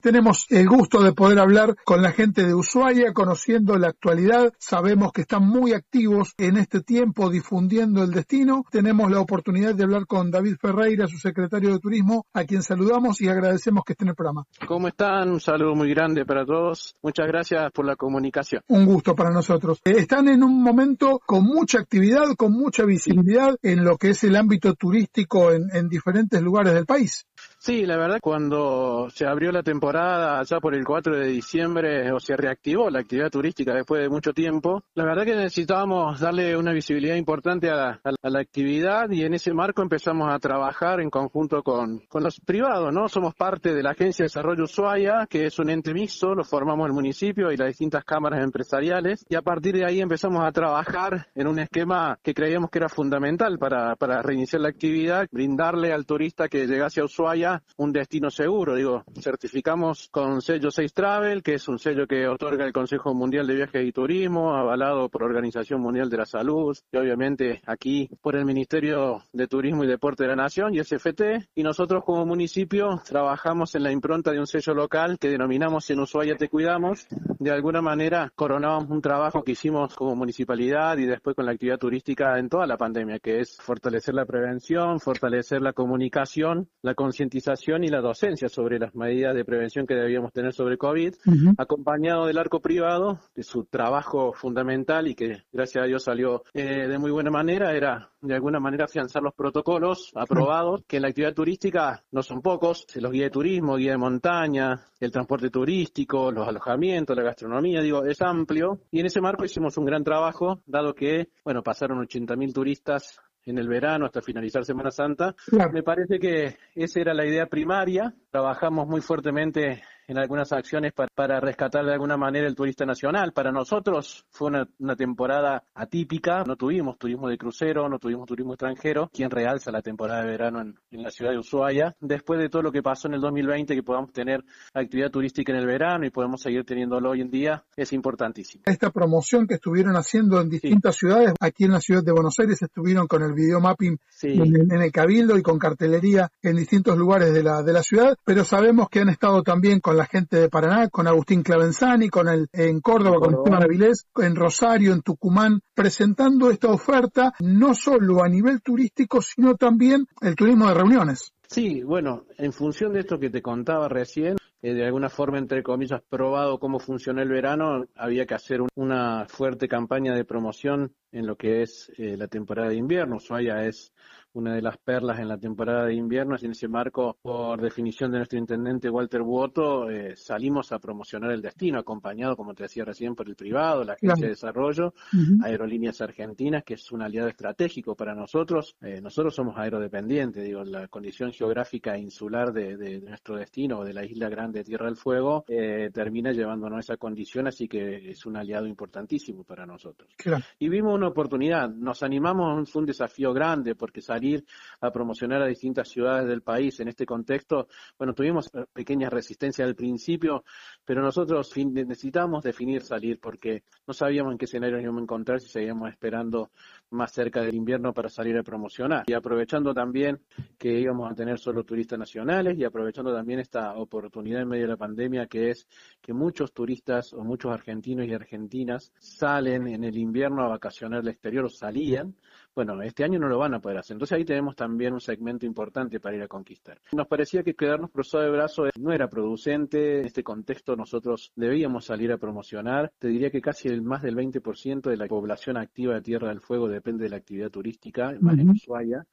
Tenemos el gusto de poder hablar con la gente de Ushuaia, conociendo la actualidad. Sabemos que están muy activos en este tiempo difundiendo el destino. Tenemos la oportunidad de hablar con David Ferreira, su secretario de Turismo, a quien saludamos y agradecemos que esté en el programa. ¿Cómo están? Un saludo muy grande para todos. Muchas gracias por la comunicación. Un gusto para nosotros. Eh, están en un momento con mucha actividad, con mucha visibilidad en lo que es el ámbito turístico en, en diferentes lugares del país. Sí, la verdad, cuando se abrió la temporada allá por el 4 de diciembre o se reactivó la actividad turística después de mucho tiempo, la verdad que necesitábamos darle una visibilidad importante a la, actividad y en ese marco empezamos a trabajar en conjunto con, los privados, ¿no? Somos parte de la Agencia de Desarrollo Ushuaia, que es un ente mixto, lo formamos el municipio y las distintas cámaras empresariales y a partir de ahí empezamos a trabajar en un esquema que creíamos que era fundamental para, para reiniciar la actividad, brindarle al turista que llegase a Ushuaia un destino seguro. Digo, certificamos con sello 6 Travel, que es un sello que otorga el Consejo Mundial de Viajes y Turismo, avalado por Organización Mundial de la Salud, y obviamente aquí por el Ministerio de Turismo y Deporte de la Nación y SFT. Y nosotros como municipio trabajamos en la impronta de un sello local que denominamos En Ushuaia Te Cuidamos. De alguna manera coronábamos un trabajo que hicimos como municipalidad y después con la actividad turística en toda la pandemia, que es fortalecer la prevención, fortalecer la comunicación, la concientización y la docencia sobre las medidas de prevención que debíamos tener sobre COVID, acompañado del arco privado, de su trabajo fundamental y que gracias a Dios salió eh, de muy buena manera, era de alguna manera afianzar los protocolos aprobados, que en la actividad turística no son pocos, los guías de turismo, guía de montaña, el transporte turístico, los alojamientos, la gastronomía, digo, es amplio. Y en ese marco hicimos un gran trabajo, dado que, bueno, pasaron 80.000 turistas en el verano hasta finalizar Semana Santa. Me parece que esa era la idea primaria. Trabajamos muy fuertemente en algunas acciones para, rescatar de alguna manera el turista nacional. Para nosotros fue una, temporada atípica, no tuvimos turismo de crucero, no tuvimos turismo extranjero, quien realza la temporada de verano en, la ciudad de Ushuaia. Después de todo lo que pasó en el 2020, que podamos tener actividad turística en el verano y podemos seguir teniéndolo hoy en día, es importantísimo. Esta promoción que estuvieron haciendo en distintas ciudades, aquí en la ciudad de Buenos Aires estuvieron con el video mapping en, el Cabildo y con cartelería en distintos lugares de la, de la ciudad, pero sabemos que han estado también con la gente de Paraná, con Agustín Clavenzani, con el, en Córdoba, con Esteban Avilés, en Rosario, en Tucumán, presentando esta oferta no solo a nivel turístico, sino también el turismo de reuniones. Sí, bueno, en función de esto que te contaba recién, eh, de alguna forma, entre comillas, probado cómo funciona el verano, había que hacer una fuerte campaña de promoción en lo que es eh, la temporada de invierno. Ushuaia es una de las perlas en la temporada de invierno. Y en ese marco, por definición de nuestro intendente Walter Buoto, eh, salimos a promocionar el destino, acompañado, como te decía recién, por el privado, la Agencia de Desarrollo, Aerolíneas Argentinas, que es un aliado estratégico para nosotros. Eh, nosotros somos aerodependientes, digo, la condición geográfica insular de, nuestro destino, o de la isla grande Tierra del Fuego, eh, termina llevándonos a esa condición, así que es un aliado importantísimo para nosotros. Y vimos una oportunidad, nos animamos, fue un desafío grande, porque salir a promocionar a distintas ciudades del país en este contexto, bueno, tuvimos pequeñas resistencias al principio, pero nosotros necesitamos definir salir porque no sabíamos en qué escenario íbamos a encontrar si seguíamos esperando más cerca del invierno para salir a promocionar. Y aprovechando también que íbamos a tener solo turistas nacionales y aprovechando también esta oportunidad en medio de la pandemia que es que muchos turistas o muchos argentinos y argentinas salen en el invierno a vacacionar al exterior o salían bueno, este año no lo van a poder hacer. Entonces ahí tenemos también un segmento importante para ir a conquistar. Nos parecía que quedarnos cruzado de brazos no era producente. En este contexto nosotros debíamos salir a promocionar. Te diría que casi el más del 20% de la población activa de Tierra del Fuego depende de la actividad turística, más en Ushuaia.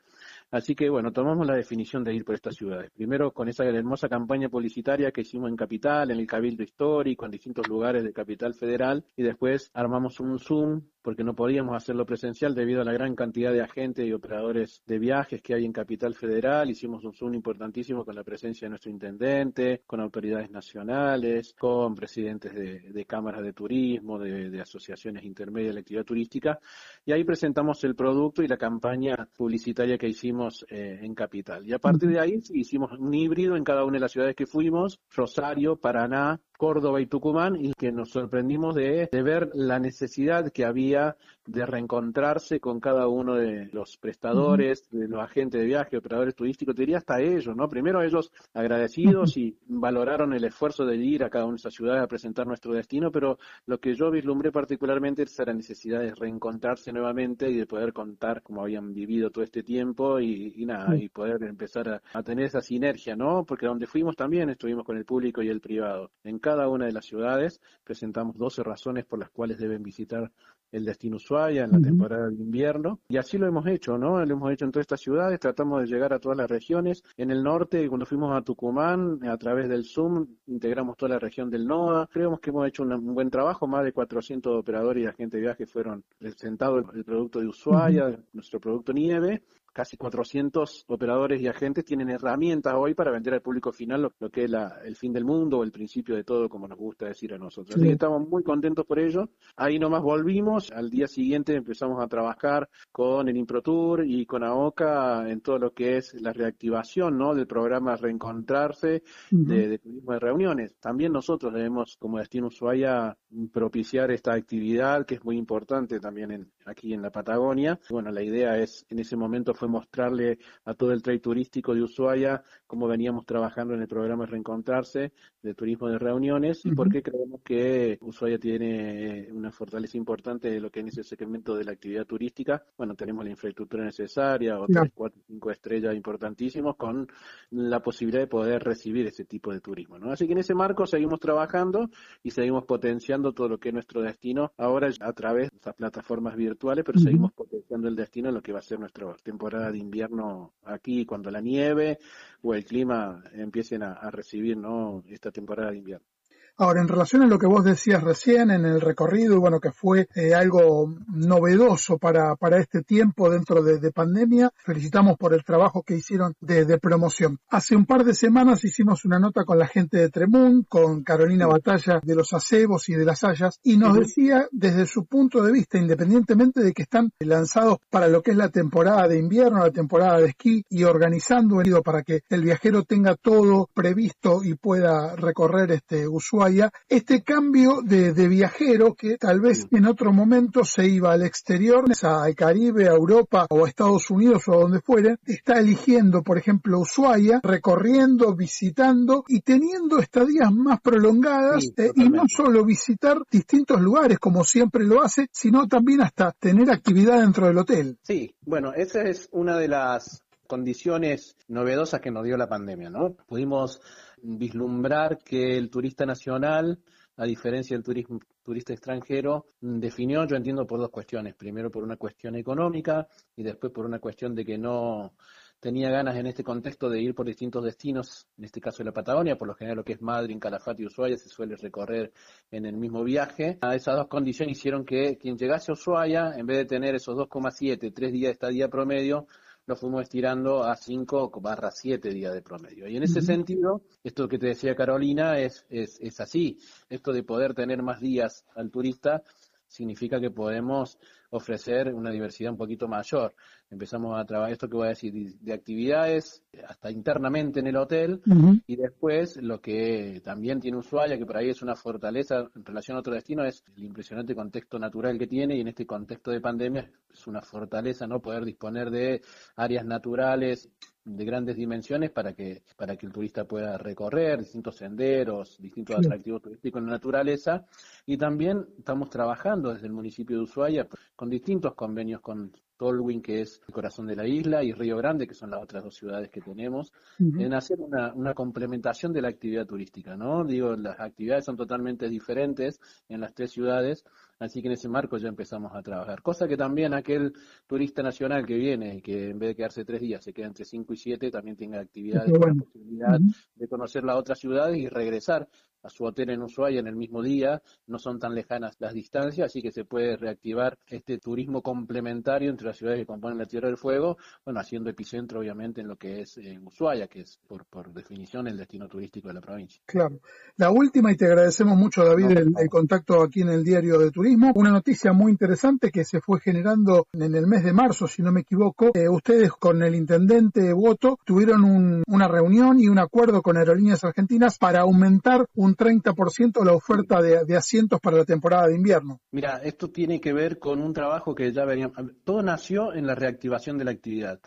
Así que bueno, tomamos la definición de ir por estas ciudades. Primero con esa hermosa campaña publicitaria que hicimos en Capital, en el Cabildo Histórico, en distintos lugares de Capital Federal, y después armamos un Zoom porque no podíamos hacerlo presencial debido a la gran cantidad de agentes y operadores de viajes que hay en Capital Federal. Hicimos un Zoom importantísimo con la presencia de nuestro intendente, con autoridades nacionales, con presidentes de, cámaras de turismo, de, asociaciones intermedias de la actividad turística, y ahí presentamos el producto y la campaña publicitaria que hicimos eh, en Capital. Y a partir de ahí hicimos un híbrido en cada una de las ciudades que fuimos, Rosario, Paraná, Córdoba y Tucumán y que nos sorprendimos de, ver la necesidad que había de reencontrarse con cada uno de los prestadores, de los agentes de viaje, operadores turísticos, te diría hasta ellos, ¿no? Primero ellos agradecidos y valoraron el esfuerzo de ir a cada una de esas ciudades a presentar nuestro destino, pero lo que yo vislumbré particularmente es la necesidad de reencontrarse nuevamente y de poder contar cómo habían vivido todo este tiempo y, nada, y poder empezar a, a, tener esa sinergia, ¿no? Porque donde fuimos también estuvimos con el público y el privado. En cada una de las ciudades presentamos 12 razones por las cuales deben visitar el destino Ushuaia en la temporada de invierno. Y así lo hemos hecho, ¿no? Lo hemos hecho en todas estas ciudades, tratamos de llegar a todas las regiones. En el norte, cuando fuimos a Tucumán, a través del Zoom, integramos toda la región del NOA. Creemos que hemos hecho un, buen trabajo, más de 400 operadores y agentes de viaje fueron presentados el, producto de Ushuaia, nuestro producto nieve casi 400 operadores y agentes tienen herramientas hoy para vender al público final lo, que es el fin del mundo o el principio de todo, como nos gusta decir a nosotros. Así que estamos muy contentos por ello. Ahí nomás volvimos, al día siguiente empezamos a trabajar con el ImproTour y con AOCA en todo lo que es la reactivación ¿no? del programa Reencontrarse de, turismo de reuniones. También nosotros debemos, como Destino Ushuaia, propiciar esta actividad que es muy importante también en, aquí en la Patagonia. Bueno, la idea es, en ese momento fue mostrarle a todo el trade turístico de Ushuaia cómo veníamos trabajando en el programa Reencontrarse de turismo de reuniones y por qué creemos que Ushuaia tiene una fortaleza importante de lo que es ese segmento de la actividad turística. Bueno, tenemos la infraestructura necesaria, otros cuatro, cinco estrellas importantísimos con la posibilidad de poder recibir ese tipo de turismo. ¿no? Así que en ese marco seguimos trabajando y seguimos potenciando todo lo que es nuestro destino ahora a través de esas plataformas virtuales, pero seguimos potenciando el destino en lo que va a ser nuestra temporada de invierno aquí, cuando la nieve o el clima empiecen a, a recibir ¿no? esta temporada de invierno. Ahora, en relación a lo que vos decías recién en el recorrido, bueno, que fue eh, algo novedoso para, para este tiempo dentro de, pandemia, felicitamos por el trabajo que hicieron de, promoción. Hace un par de semanas hicimos una nota con la gente de Tremún, con Carolina Batalla de los acebos y de las hayas, y nos decía desde su punto de vista, independientemente de que están lanzados para lo que es la temporada de invierno, la temporada de esquí, y organizando el para que el viajero tenga todo previsto y pueda recorrer este usuario este cambio de, viajero que tal vez en otro momento se iba al exterior, al Caribe, a Europa o a Estados Unidos o a donde fuere, está eligiendo, por ejemplo, Ushuaia, recorriendo, visitando y teniendo estadías más prolongadas eh, y no solo visitar distintos lugares como siempre lo hace, sino también hasta tener actividad dentro del hotel. Sí, bueno, esa es una de las condiciones novedosas que nos dio la pandemia, ¿no? Pudimos vislumbrar que el turista nacional, a diferencia del turismo, turista extranjero, definió, yo entiendo, por dos cuestiones. Primero por una cuestión económica y después por una cuestión de que no tenía ganas en este contexto de ir por distintos destinos, en este caso de la Patagonia, por lo general lo que es Madrid, Calafate y Ushuaia se suele recorrer en el mismo viaje. Esas dos condiciones hicieron que quien llegase a Ushuaia, en vez de tener esos 2,7, tres días de estadía promedio, lo fuimos estirando a 5 barra 7 días de promedio. Y en ese sentido, esto que te decía Carolina es, es, es así. Esto de poder tener más días al turista significa que podemos ofrecer una diversidad un poquito mayor. Empezamos a trabajar esto que voy a decir de actividades hasta internamente en el hotel y después lo que también tiene Ushuaia, que por ahí es una fortaleza en relación a otro destino, es el impresionante contexto natural que tiene y en este contexto de pandemia es una fortaleza no poder disponer de áreas naturales de grandes dimensiones para que para que el turista pueda recorrer distintos senderos, distintos atractivos turísticos en la naturaleza. Y también estamos trabajando desde el municipio de Ushuaia con distintos convenios con Tolwyn, que es el corazón de la isla, y Río Grande, que son las otras dos ciudades que tenemos, en hacer una, una, complementación de la actividad turística, ¿no? Digo, las actividades son totalmente diferentes en las tres ciudades, así que en ese marco ya empezamos a trabajar. Cosa que también aquel turista nacional que viene, que en vez de quedarse tres días, se queda entre cinco y siete, también tenga actividades, la posibilidad de conocer las otras ciudades y regresar a su hotel en Ushuaia en el mismo día, no son tan lejanas las distancias, así que se puede reactivar este turismo complementario entre las ciudades que componen la Tierra del Fuego, bueno, haciendo epicentro obviamente en lo que es en Ushuaia, que es por, por definición el destino turístico de la provincia. Claro. La última, y te agradecemos mucho David el, contacto aquí en el diario de turismo, una noticia muy interesante que se fue generando en el mes de marzo, si no me equivoco, eh, ustedes con el intendente Voto tuvieron una reunión y un acuerdo con aerolíneas argentinas para aumentar un un 30% la oferta de, asientos para la temporada de invierno. Mira, esto tiene que ver con un trabajo que ya venía, todo nació en la reactivación de la actividad.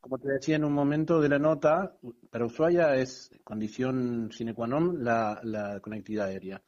Como te decía en un momento de la nota, para Ushuaia es condición sine qua non la, la conectividad aérea.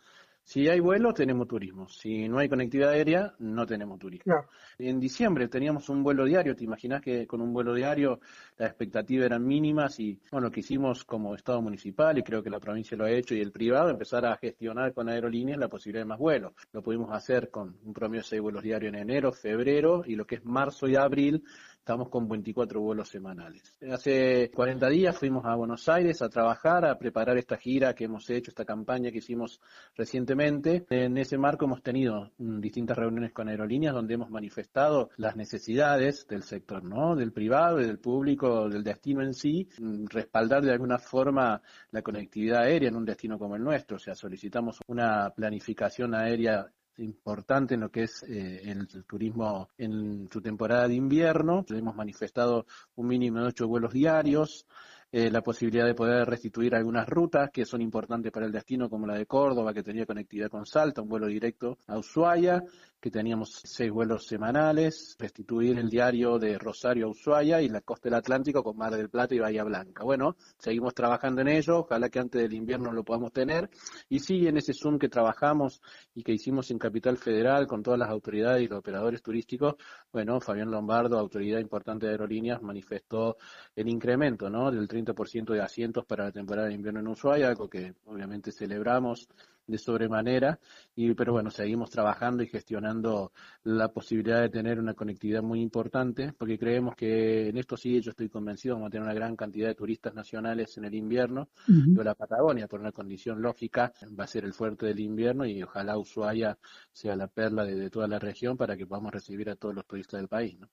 Si hay vuelos, tenemos turismo. Si no hay conectividad aérea, no tenemos turismo. En diciembre teníamos un vuelo diario. ¿Te imaginas que con un vuelo diario las expectativas eran mínimas? Y bueno, lo que hicimos como Estado municipal, y creo que la provincia lo ha hecho, y el privado, empezar a gestionar con aerolíneas la posibilidad de más vuelos. Lo pudimos hacer con un promedio de seis vuelos diarios en enero, febrero, y lo que es marzo y abril Estamos con 24 vuelos semanales. Hace 40 días fuimos a Buenos Aires a trabajar, a preparar esta gira que hemos hecho, esta campaña que hicimos recientemente. En ese marco hemos tenido mm, distintas reuniones con aerolíneas donde hemos manifestado las necesidades del sector, ¿no? Del privado, del público, del destino en sí, mm, respaldar de alguna forma la conectividad aérea en un destino como el nuestro. O sea, solicitamos una planificación aérea importante en lo que es eh, el, turismo en su temporada de invierno. Hemos manifestado un mínimo de ocho vuelos diarios, eh, la posibilidad de poder restituir algunas rutas que son importantes para el destino, como la de Córdoba, que tenía conectividad con Salta, un vuelo directo a Ushuaia, que teníamos seis vuelos semanales, restituir el diario de Rosario a Ushuaia y la costa del Atlántico con Mar del Plata y Bahía Blanca. Bueno, seguimos trabajando en ello, ojalá que antes del invierno lo podamos tener. Y sí, en ese Zoom que trabajamos y que hicimos en Capital Federal con todas las autoridades y los operadores turísticos, bueno, Fabián Lombardo, autoridad importante de aerolíneas, manifestó el incremento ¿no? del 30% de asientos para la temporada de invierno en Ushuaia, algo que obviamente celebramos de sobremanera, y, pero bueno, seguimos trabajando y gestionando la posibilidad de tener una conectividad muy importante, porque creemos que en esto sí yo estoy convencido, vamos a tener una gran cantidad de turistas nacionales en el invierno, de la Patagonia, por una condición lógica, va a ser el fuerte del invierno y ojalá Ushuaia sea la perla de, de toda la región para que podamos recibir a todos los turistas del país. ¿no?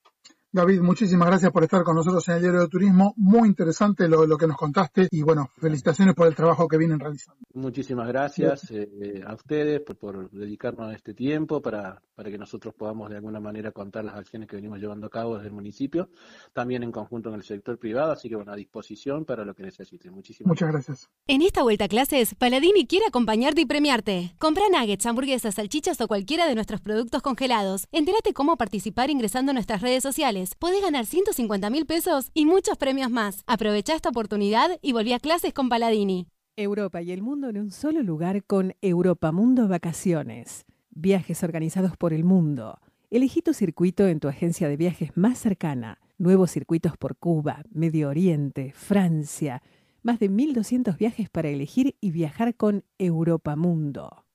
David, muchísimas gracias por estar con nosotros en el Diario de Turismo. Muy interesante lo, que nos contaste y bueno, felicitaciones por el trabajo que vienen realizando. Muchísimas gracias eh, a ustedes por, dedicarnos a este tiempo para, para que nosotros podamos de alguna manera contar las acciones que venimos llevando a cabo desde el municipio, también en conjunto con el sector privado, así que bueno, a disposición para lo que necesiten. Muchísimas Muchas gracias. En esta vuelta a clases, Paladini quiere acompañarte y premiarte. Compra nuggets, hamburguesas, salchichas o cualquiera de nuestros productos congelados. Entérate cómo participar ingresando a nuestras redes sociales Podés ganar 150 mil pesos y muchos premios más. Aprovecha esta oportunidad y volví a clases con Paladini. Europa y el mundo en un solo lugar con Europa Mundo Vacaciones. Viajes organizados por el mundo. Elegí tu circuito en tu agencia de viajes más cercana. Nuevos circuitos por Cuba, Medio Oriente, Francia. Más de 1.200 viajes para elegir y viajar con Europa Mundo.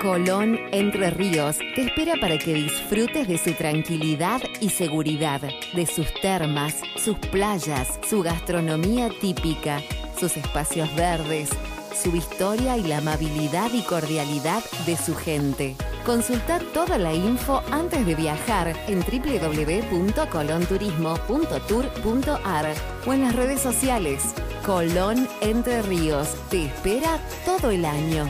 Colón Entre Ríos te espera para que disfrutes de su tranquilidad y seguridad, de sus termas, sus playas, su gastronomía típica, sus espacios verdes, su historia y la amabilidad y cordialidad de su gente. Consulta toda la info antes de viajar en www.colonturismo.tour.ar o en las redes sociales. Colón Entre Ríos te espera todo el año.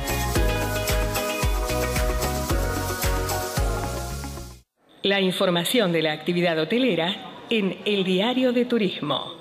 La información de la actividad hotelera en el Diario de Turismo.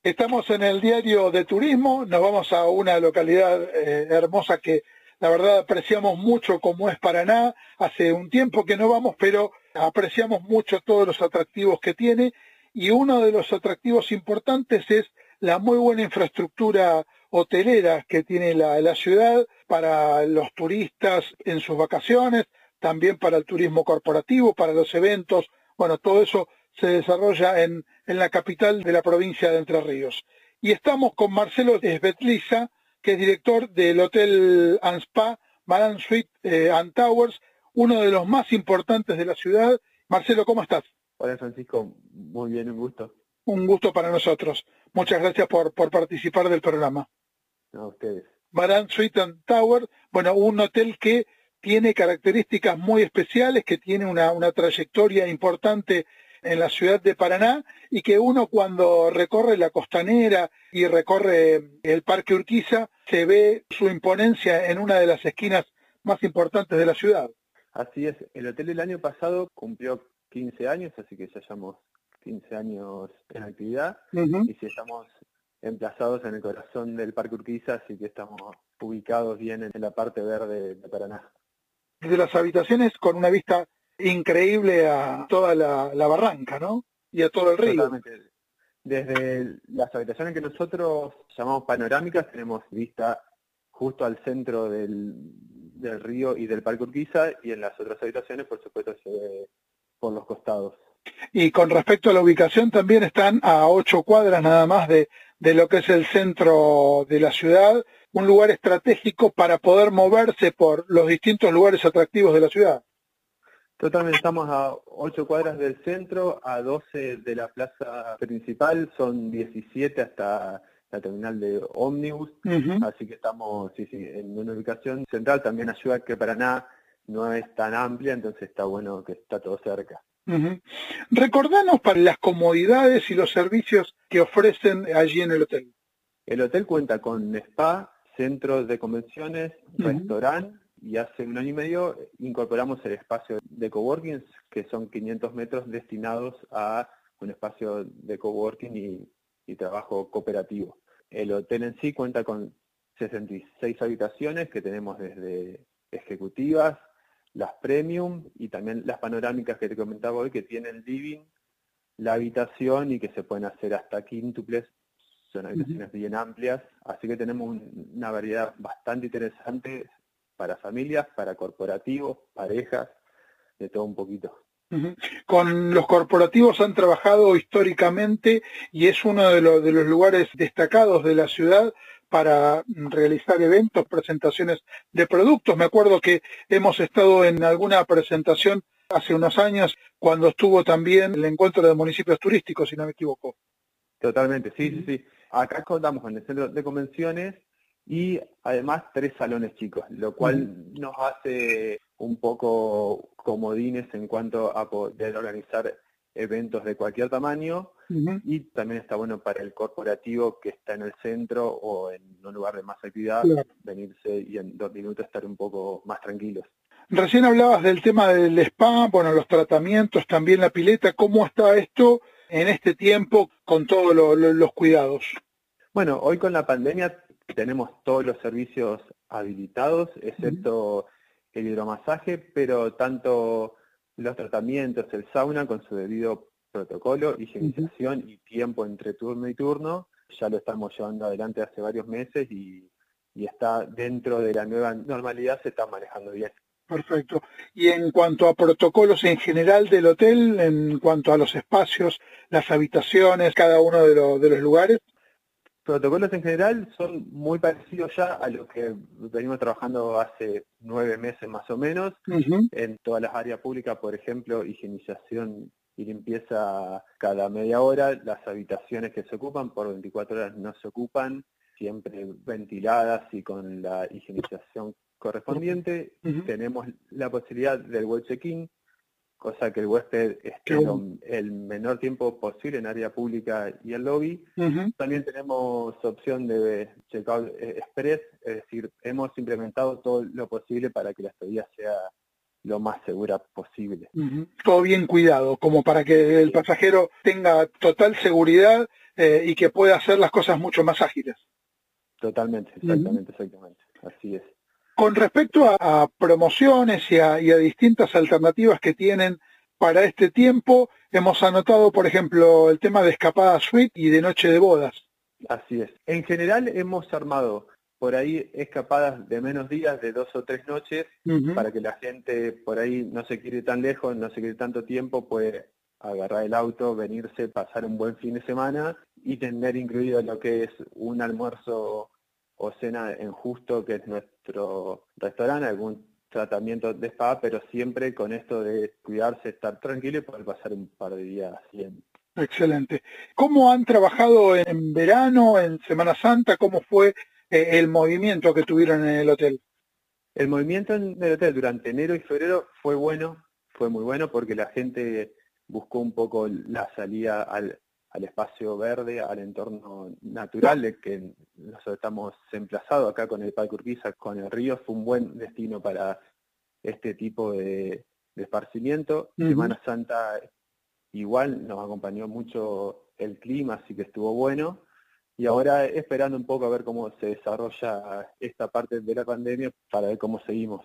Estamos en el Diario de Turismo, nos vamos a una localidad eh, hermosa que la verdad apreciamos mucho como es Paraná. Hace un tiempo que no vamos, pero apreciamos mucho todos los atractivos que tiene y uno de los atractivos importantes es la muy buena infraestructura hotelera que tiene la ciudad para los turistas en sus vacaciones, también para el turismo corporativo, para los eventos, bueno, todo eso se desarrolla en, la capital de la provincia de Entre Ríos. Y estamos con Marcelo Esbetliza, que es director del Hotel Anspa Maran Suite eh, and Towers, uno de los más importantes de la ciudad. Marcelo, ¿cómo estás? Hola Francisco, muy bien, un gusto. Un gusto para nosotros. Muchas gracias por, por participar del programa. A ustedes. Maran Suite and Tower, bueno, un hotel que tiene características muy especiales, que tiene una, trayectoria importante en la ciudad de Paraná y que uno cuando recorre la costanera y recorre el Parque Urquiza se ve su imponencia en una de las esquinas más importantes de la ciudad. Así es, el hotel el año pasado cumplió 15 años, así que ya llevamos 15 años en actividad y si estamos emplazados en el corazón del Parque Urquiza, así que estamos ubicados bien en la parte verde de Paraná. Desde las habitaciones con una vista increíble a toda la, barranca, ¿no? Y a todo el río. Totalmente. Desde las habitaciones que nosotros llamamos panorámicas tenemos vista justo al centro del, del río y del Parque Urquiza y en las otras habitaciones por supuesto se ve por los costados. Y con respecto a la ubicación también están a ocho cuadras nada más de, de lo que es el centro de la ciudad, un lugar estratégico para poder moverse por los distintos lugares atractivos de la ciudad. Totalmente, estamos a 8 cuadras del centro, a 12 de la plaza principal, son 17 hasta la terminal de ómnibus, así que estamos sí, sí, en una ubicación central, también ayuda que Paraná no es tan amplia, entonces está bueno que está todo cerca. Recordanos para las comodidades y los servicios que ofrecen allí en el hotel. El hotel cuenta con spa, centros de convenciones, restaurante y hace un año y medio incorporamos el espacio de coworking, que son 500 metros destinados a un espacio de coworking y, y trabajo cooperativo. El hotel en sí cuenta con 66 habitaciones que tenemos desde ejecutivas, las premium y también las panorámicas que te comentaba hoy que tienen living, la habitación y que se pueden hacer hasta quíntuples, son habitaciones bien amplias, así que tenemos una variedad bastante interesante para familias, para corporativos, parejas, de todo un poquito. Con los corporativos han trabajado históricamente y es uno de, de los lugares destacados de la ciudad para realizar eventos, presentaciones de productos. Me acuerdo que hemos estado en alguna presentación hace unos años cuando estuvo también el encuentro de municipios turísticos, si no me equivoco. Totalmente, sí, sí, sí. Acá contamos con el centro de convenciones y además tres salones chicos, lo cual nos hace un poco comodines en cuanto a poder organizar eventos de cualquier tamaño. Y también está bueno para el corporativo que está en el centro o en un lugar de más actividad, venirse y en dos minutos estar un poco más tranquilos. Recién hablabas del tema del spa, bueno, los tratamientos, también la pileta, ¿cómo está esto en este tiempo con todos los cuidados? Bueno, hoy con la pandemia tenemos todos los servicios habilitados, excepto el hidromasaje, pero tanto los tratamientos, el sauna con su debido protocolo, higienización y tiempo entre turno y turno, ya lo estamos llevando adelante hace varios meses y, está dentro de la nueva normalidad, se está manejando bien. Perfecto. Y en cuanto a protocolos en general del hotel, en cuanto a los espacios, las habitaciones, cada uno de, de los lugares. Protocolos en general son muy parecidos ya a los que venimos trabajando hace nueve meses más o menos. En todas las áreas públicas, por ejemplo, higienización y limpieza cada media hora, las habitaciones que se ocupan por 24 horas no se ocupan, siempre ventiladas y con la higienización correspondiente. Tenemos la posibilidad del web check-in, cosa que el huésped esté el menor tiempo posible en área pública y el lobby. También tenemos opción de check-out eh, express, es decir, hemos implementado todo lo posible para que la estadía sea lo más segura posible. Todo bien cuidado, como para que el pasajero tenga total seguridad eh, y que pueda hacer las cosas mucho más ágiles. Totalmente, exactamente, exactamente. Así es. Con respecto a, promociones y a, distintas alternativas que tienen para este tiempo, hemos anotado, por ejemplo, el tema de escapada suite y de noche de bodas. Así es. En general hemos armado por ahí escapadas de menos días, de dos o tres noches, para que la gente por ahí no se quiere tan lejos, no se quiere tanto tiempo, puede agarrar el auto, venirse, pasar un buen fin de semana y tener incluido lo que es un almuerzo o cena en Justo, que es nuestro restaurante, algún tratamiento de spa, pero siempre con esto de cuidarse, estar tranquilo y poder pasar un par de días bien. Excelente. ¿Cómo han trabajado en verano, en Semana Santa? ¿Cómo fue eh, el movimiento que tuvieron en el hotel? El movimiento en el hotel durante enero y febrero fue bueno, fue muy bueno porque la gente buscó un poco la salida al, espacio verde, al entorno natural de que nosotros estamos emplazados acá con el Parque Urquiza, con el río, fue un buen destino para este tipo de, esparcimiento. Semana Santa igual nos acompañó mucho el clima, así que estuvo bueno y ahora esperando un poco a ver cómo se desarrolla esta parte de la pandemia para ver cómo seguimos.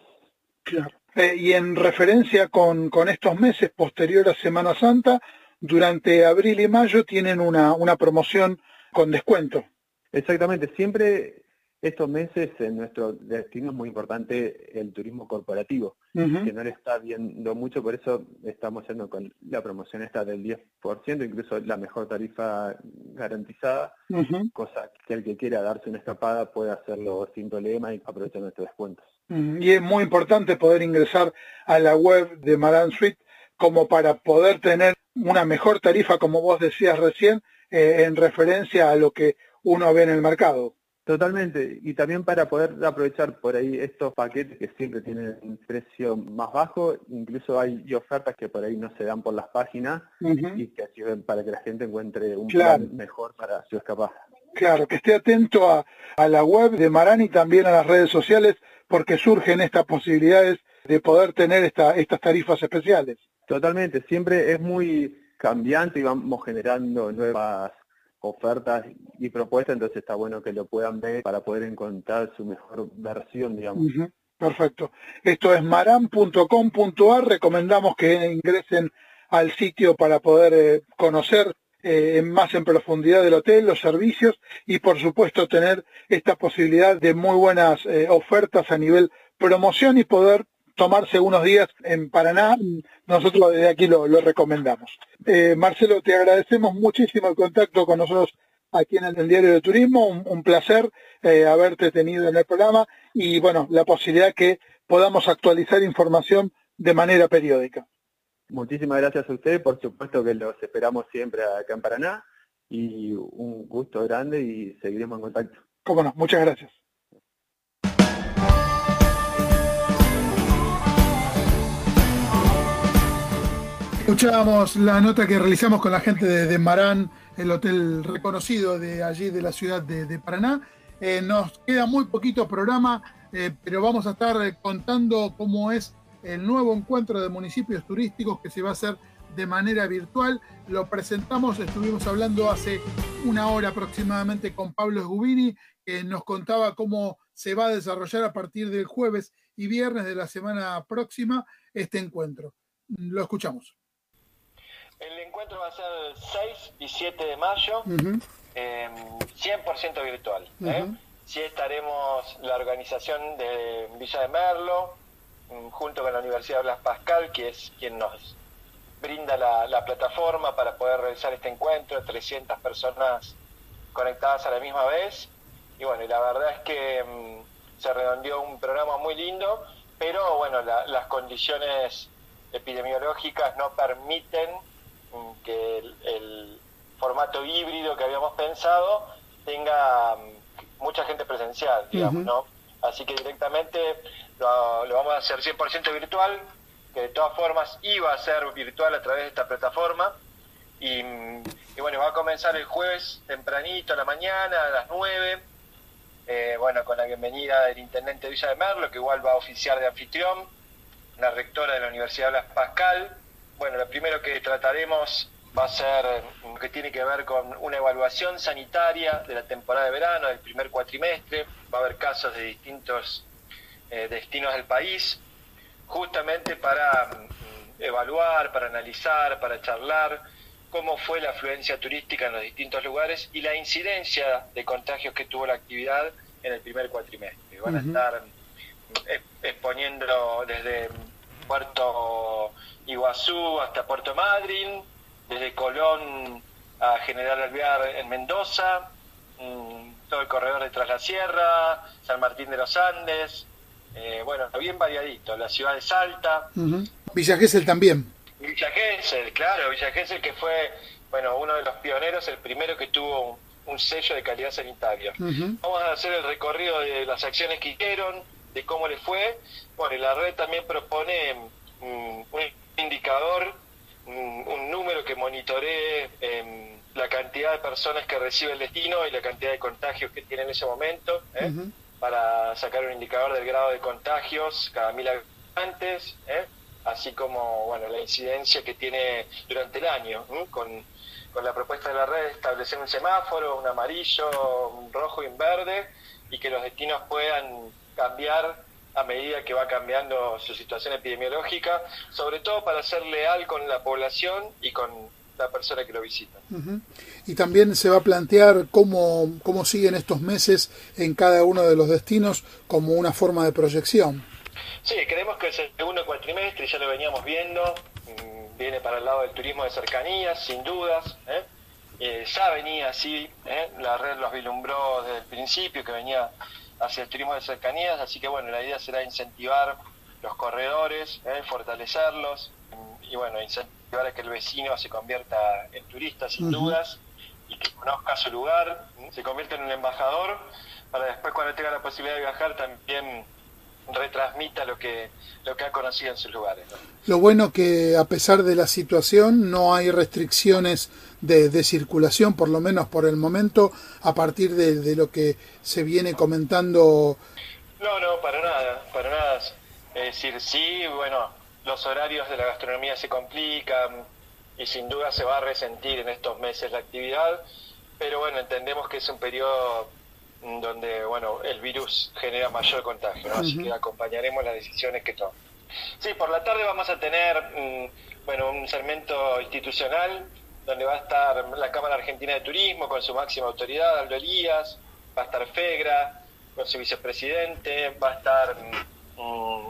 Claro. Eh, y en referencia con, con, estos meses posterior a Semana Santa, durante abril y mayo tienen una, una promoción con descuento. Exactamente, siempre estos meses en nuestro destino es muy importante el turismo corporativo, que no le está viendo mucho, por eso estamos haciendo con la promoción esta del 10%, incluso la mejor tarifa garantizada, cosa que el que quiera darse una escapada puede hacerlo sin problema y aprovechar nuestros descuentos. Y es muy importante poder ingresar a la web de Maran Suite como para poder tener una mejor tarifa, como vos decías recién, eh, en referencia a lo que uno ve en el mercado. Totalmente, y también para poder aprovechar por ahí estos paquetes que siempre tienen un precio más bajo, incluso hay ofertas que por ahí no se dan por las páginas y que sirven para que la gente encuentre un plan mejor para su escapada. Claro, que esté atento a, la web de Marani y también a las redes sociales porque surgen estas posibilidades de poder tener esta, estas tarifas especiales. Totalmente, siempre es muy cambiante y vamos generando nuevas ofertas y propuestas, entonces está bueno que lo puedan ver para poder encontrar su mejor versión, digamos. Perfecto. Esto es maram.com.ar, recomendamos que ingresen al sitio para poder eh, conocer eh, más en profundidad del hotel, los servicios y por supuesto tener esta posibilidad de muy buenas eh, ofertas a nivel promoción y poder tomarse unos días en Paraná, nosotros desde aquí lo, recomendamos. Eh, Marcelo, te agradecemos muchísimo el contacto con nosotros aquí en el, Diario de Turismo, un, placer eh, haberte tenido en el programa y bueno, la posibilidad que podamos actualizar información de manera periódica. Muchísimas gracias a ustedes, por supuesto que los esperamos siempre acá en Paraná y un gusto grande y seguiremos en contacto. Cómo no, muchas gracias. Escuchábamos la nota que realizamos con la gente de, Marán, el hotel reconocido de allí de la ciudad de, Paraná. Eh, nos queda muy poquito programa, eh, pero vamos a estar eh, contando cómo es el nuevo encuentro de municipios turísticos que se va a hacer de manera virtual. Lo presentamos, estuvimos hablando hace una hora aproximadamente con Pablo Esgubini, que nos contaba cómo se va a desarrollar a partir del jueves y viernes de la semana próxima este encuentro. Lo escuchamos. El encuentro va a ser el 6 y 7 de mayo, 100% em, virtual. ¿eh? Sí estaremos la organización de Villa de Merlo, mm, junto con la Universidad Blas Pascal, que es quien nos brinda la, plataforma para poder realizar este encuentro, 300 personas conectadas a la misma vez. Y bueno, la verdad es que mm, se redondeó un programa muy lindo, pero bueno, las condiciones epidemiológicas no permiten que el, formato híbrido que habíamos pensado tenga mm, mucha gente presencial, digamos, ¿no? Así que directamente lo, vamos a hacer 100% virtual, que de todas formas iba a ser virtual a través de esta plataforma. Y, mm, bueno, va a comenzar el jueves tempranito a la mañana, a las 9. Eh, bueno, con la bienvenida del intendente de Villa de Merlo, que igual va a oficiar de anfitrión, la rectora de la Universidad Blas Pascal, bueno, lo primero que trataremos va a ser lo que tiene que ver con una evaluación sanitaria de la temporada de verano, del primer cuatrimestre. Va a haber casos de distintos eh, destinos del país, justamente para mm, evaluar, para analizar, para charlar cómo fue la afluencia turística en los distintos lugares y la incidencia de contagios que tuvo la actividad en el primer cuatrimestre. Van a estar mm, exponiendo desde Puerto Iguazú hasta Puerto Madryn, desde Colón a General Alvear en Mendoza, mm, todo el corredor de Tras la Sierra, San Martín de los Andes, eh, bueno, bien variadito, la ciudad de Salta. Villa Gesell también. Villa Gesell, claro, Villa Gesell que fue, bueno, uno de los pioneros, el primero que tuvo un sello de calidad sanitaria. Vamos a hacer el recorrido de las acciones que hicieron, de cómo le fue. Bueno, y la red también propone mm, un indicador, un, número que monitoree em, la cantidad de personas que recibe el destino y la cantidad de contagios que tiene en ese momento, ¿eh? para sacar un indicador del grado de contagios cada mil habitantes, ¿eh? así como bueno la incidencia que tiene durante el año, con con la propuesta de la red establecer un semáforo, un amarillo, un rojo y un verde, y que los destinos puedan cambiar a medida que va cambiando su situación epidemiológica, sobre todo para ser leal con la población y con la persona que lo visita. Y también se va a plantear cómo, cómo siguen estos meses en cada uno de los destinos como una forma de proyección. Sí, creemos que el segundo cuatrimestre, ya lo veníamos viendo, mm, viene para el lado del turismo de cercanías, sin dudas. ¿eh? Eh, ya venía así, ¿eh? la red los vislumbró desde el principio, que venía hacia el turismo de cercanías, así que bueno, la idea será incentivar los corredores, fortalecerlos y bueno, incentivar a que el vecino se convierta en turista sin dudas y que conozca su lugar, se convierta en un embajador para después cuando tenga la posibilidad de viajar también retransmita lo que, lo que ha conocido en sus lugares. Lo bueno que a pesar de la situación no hay restricciones de, de circulación, por lo menos por el momento, a partir de, de, lo que se viene comentando. No, no, para nada, para nada. Es decir, sí, bueno, los horarios de la gastronomía se complican y sin duda se va a resentir en estos meses la actividad, pero bueno, entendemos que es un periodo donde bueno el virus genera mayor contagio, así que acompañaremos las decisiones que tomen. Sí, por la tarde vamos a tener mm, bueno un segmento institucional donde va a estar la Cámara Argentina de Turismo con su máxima autoridad, Aldo Elías, va a estar FEGRA con su vicepresidente, va a estar mm,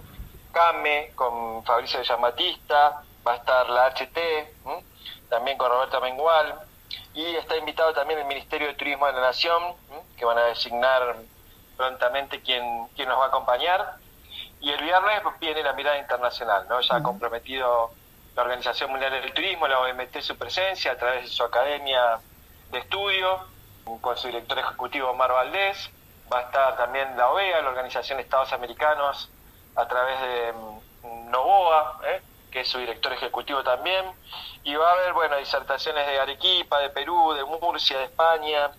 CAME con Fabricio Llamatista, va a estar la HT, también con Roberta Mengual, y está invitado también el Ministerio de Turismo de la Nación, que van a designar prontamente quién, quién nos va a acompañar. Y el viernes viene la mirada internacional, ¿no? Ya comprometido la Organización Mundial del Turismo, la OMT, su presencia a través de su academia de estudio, con su director ejecutivo Omar Valdés. Va a estar también la OEA, la Organización de Estados Americanos, a través de mm, Novoa, ¿eh? que es su director ejecutivo también, y va a haber, bueno, disertaciones de Arequipa, de Perú, de Murcia, de España,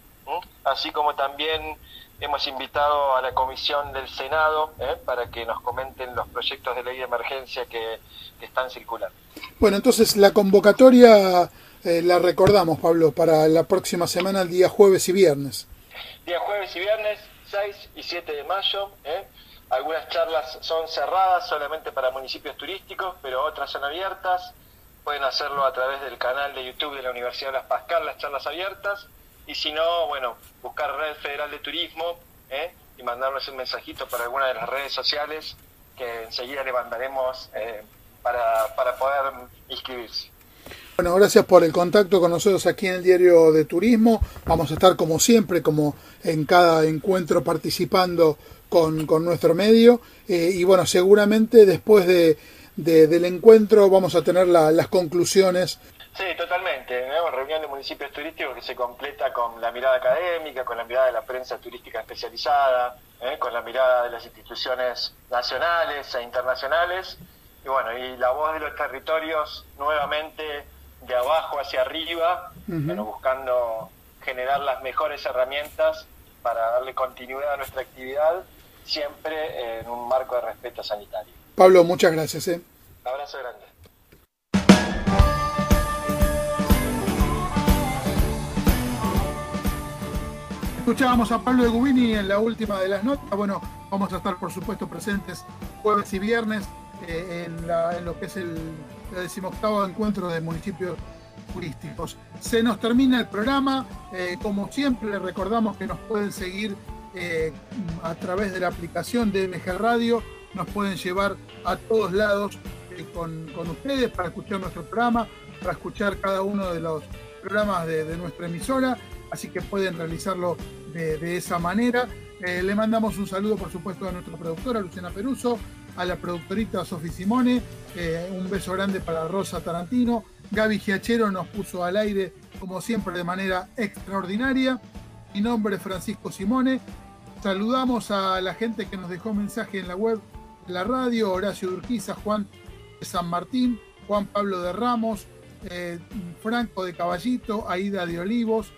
así como también hemos invitado a la comisión del Senado ¿eh? para que nos comenten los proyectos de ley de emergencia que, están circulando. Bueno, entonces la convocatoria eh, la recordamos, Pablo, para la próxima semana, el día jueves y viernes. Día jueves y viernes, 6 y 7 de mayo. ¿eh? Algunas charlas son cerradas solamente para municipios turísticos, pero otras son abiertas. Pueden hacerlo a través del canal de YouTube de la Universidad de Las Pascal, las charlas abiertas. Y si no, bueno, buscar Red Federal de Turismo ¿eh? y mandarnos un mensajito para alguna de las redes sociales que enseguida le mandaremos eh, para, para poder inscribirse. Bueno, gracias por el contacto con nosotros aquí en el Diario de Turismo. Vamos a estar como siempre, como en cada encuentro participando con, con nuestro medio eh, y bueno, seguramente después de, del encuentro vamos a tener las conclusiones. Sí, totalmente. Reunión de municipios turísticos que se completa con la mirada académica, con la mirada de la prensa turística especializada, ¿eh? con la mirada de las instituciones nacionales e internacionales. Y bueno, y la voz de los territorios nuevamente de abajo hacia arriba, buscando generar las mejores herramientas para darle continuidad a nuestra actividad siempre en un marco de respeto sanitario. Pablo, muchas gracias. ¿eh? abrazo grande. Escuchábamos a Pablo de Gubini en la última de las notas. Bueno, vamos a estar por supuesto presentes jueves y viernes eh, en, lo que es el, decimoctavo encuentro de municipios turísticos. Se nos termina el programa. Eh, como siempre, recordamos que nos pueden seguir eh, a través de la aplicación de MG Radio, nos pueden llevar a todos lados con, ustedes para escuchar nuestro programa, para escuchar cada uno de los programas de, nuestra emisora, así que pueden realizarlo de, esa manera. Eh, le mandamos un saludo, por supuesto, a nuestra productora Luciana Peruso, a la productorita Sofi Simone, un beso grande para Rosa Tarantino. Gaby Giachero nos puso al aire, como siempre, de manera extraordinaria. Mi nombre es Francisco Simone. Saludamos a la gente que nos dejó mensaje en la web de la radio, Horacio Urquiza, Juan de San Martín, Juan Pablo de Ramos, eh, Franco de Caballito, Aida de Olivos,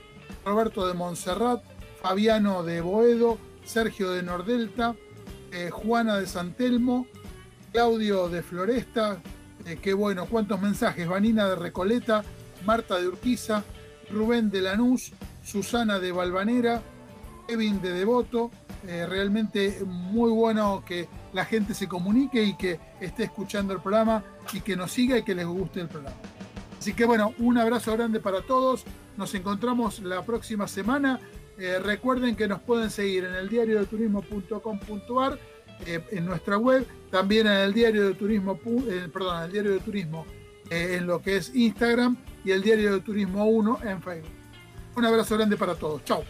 Roberto de Montserrat, Fabiano de Boedo, Sergio de Nordelta, eh, Juana de Santelmo, Claudio de Floresta, eh, qué bueno, cuántos mensajes, Vanina de Recoleta, Marta de Urquiza, Rubén de Lanús, Susana de Valvanera, Kevin de Devoto. Eh, realmente muy bueno que la gente se comunique y que esté escuchando el programa y que nos siga y que les guste el programa. Así que bueno, un abrazo grande para todos. Nos encontramos la próxima semana. Eh, recuerden que nos pueden seguir en el diario eh, en nuestra web, también en el diario de turismo, perdón, en el diario de turismo en lo que es Instagram y el diario de turismo 1 en Facebook. Un abrazo grande para todos. Chao.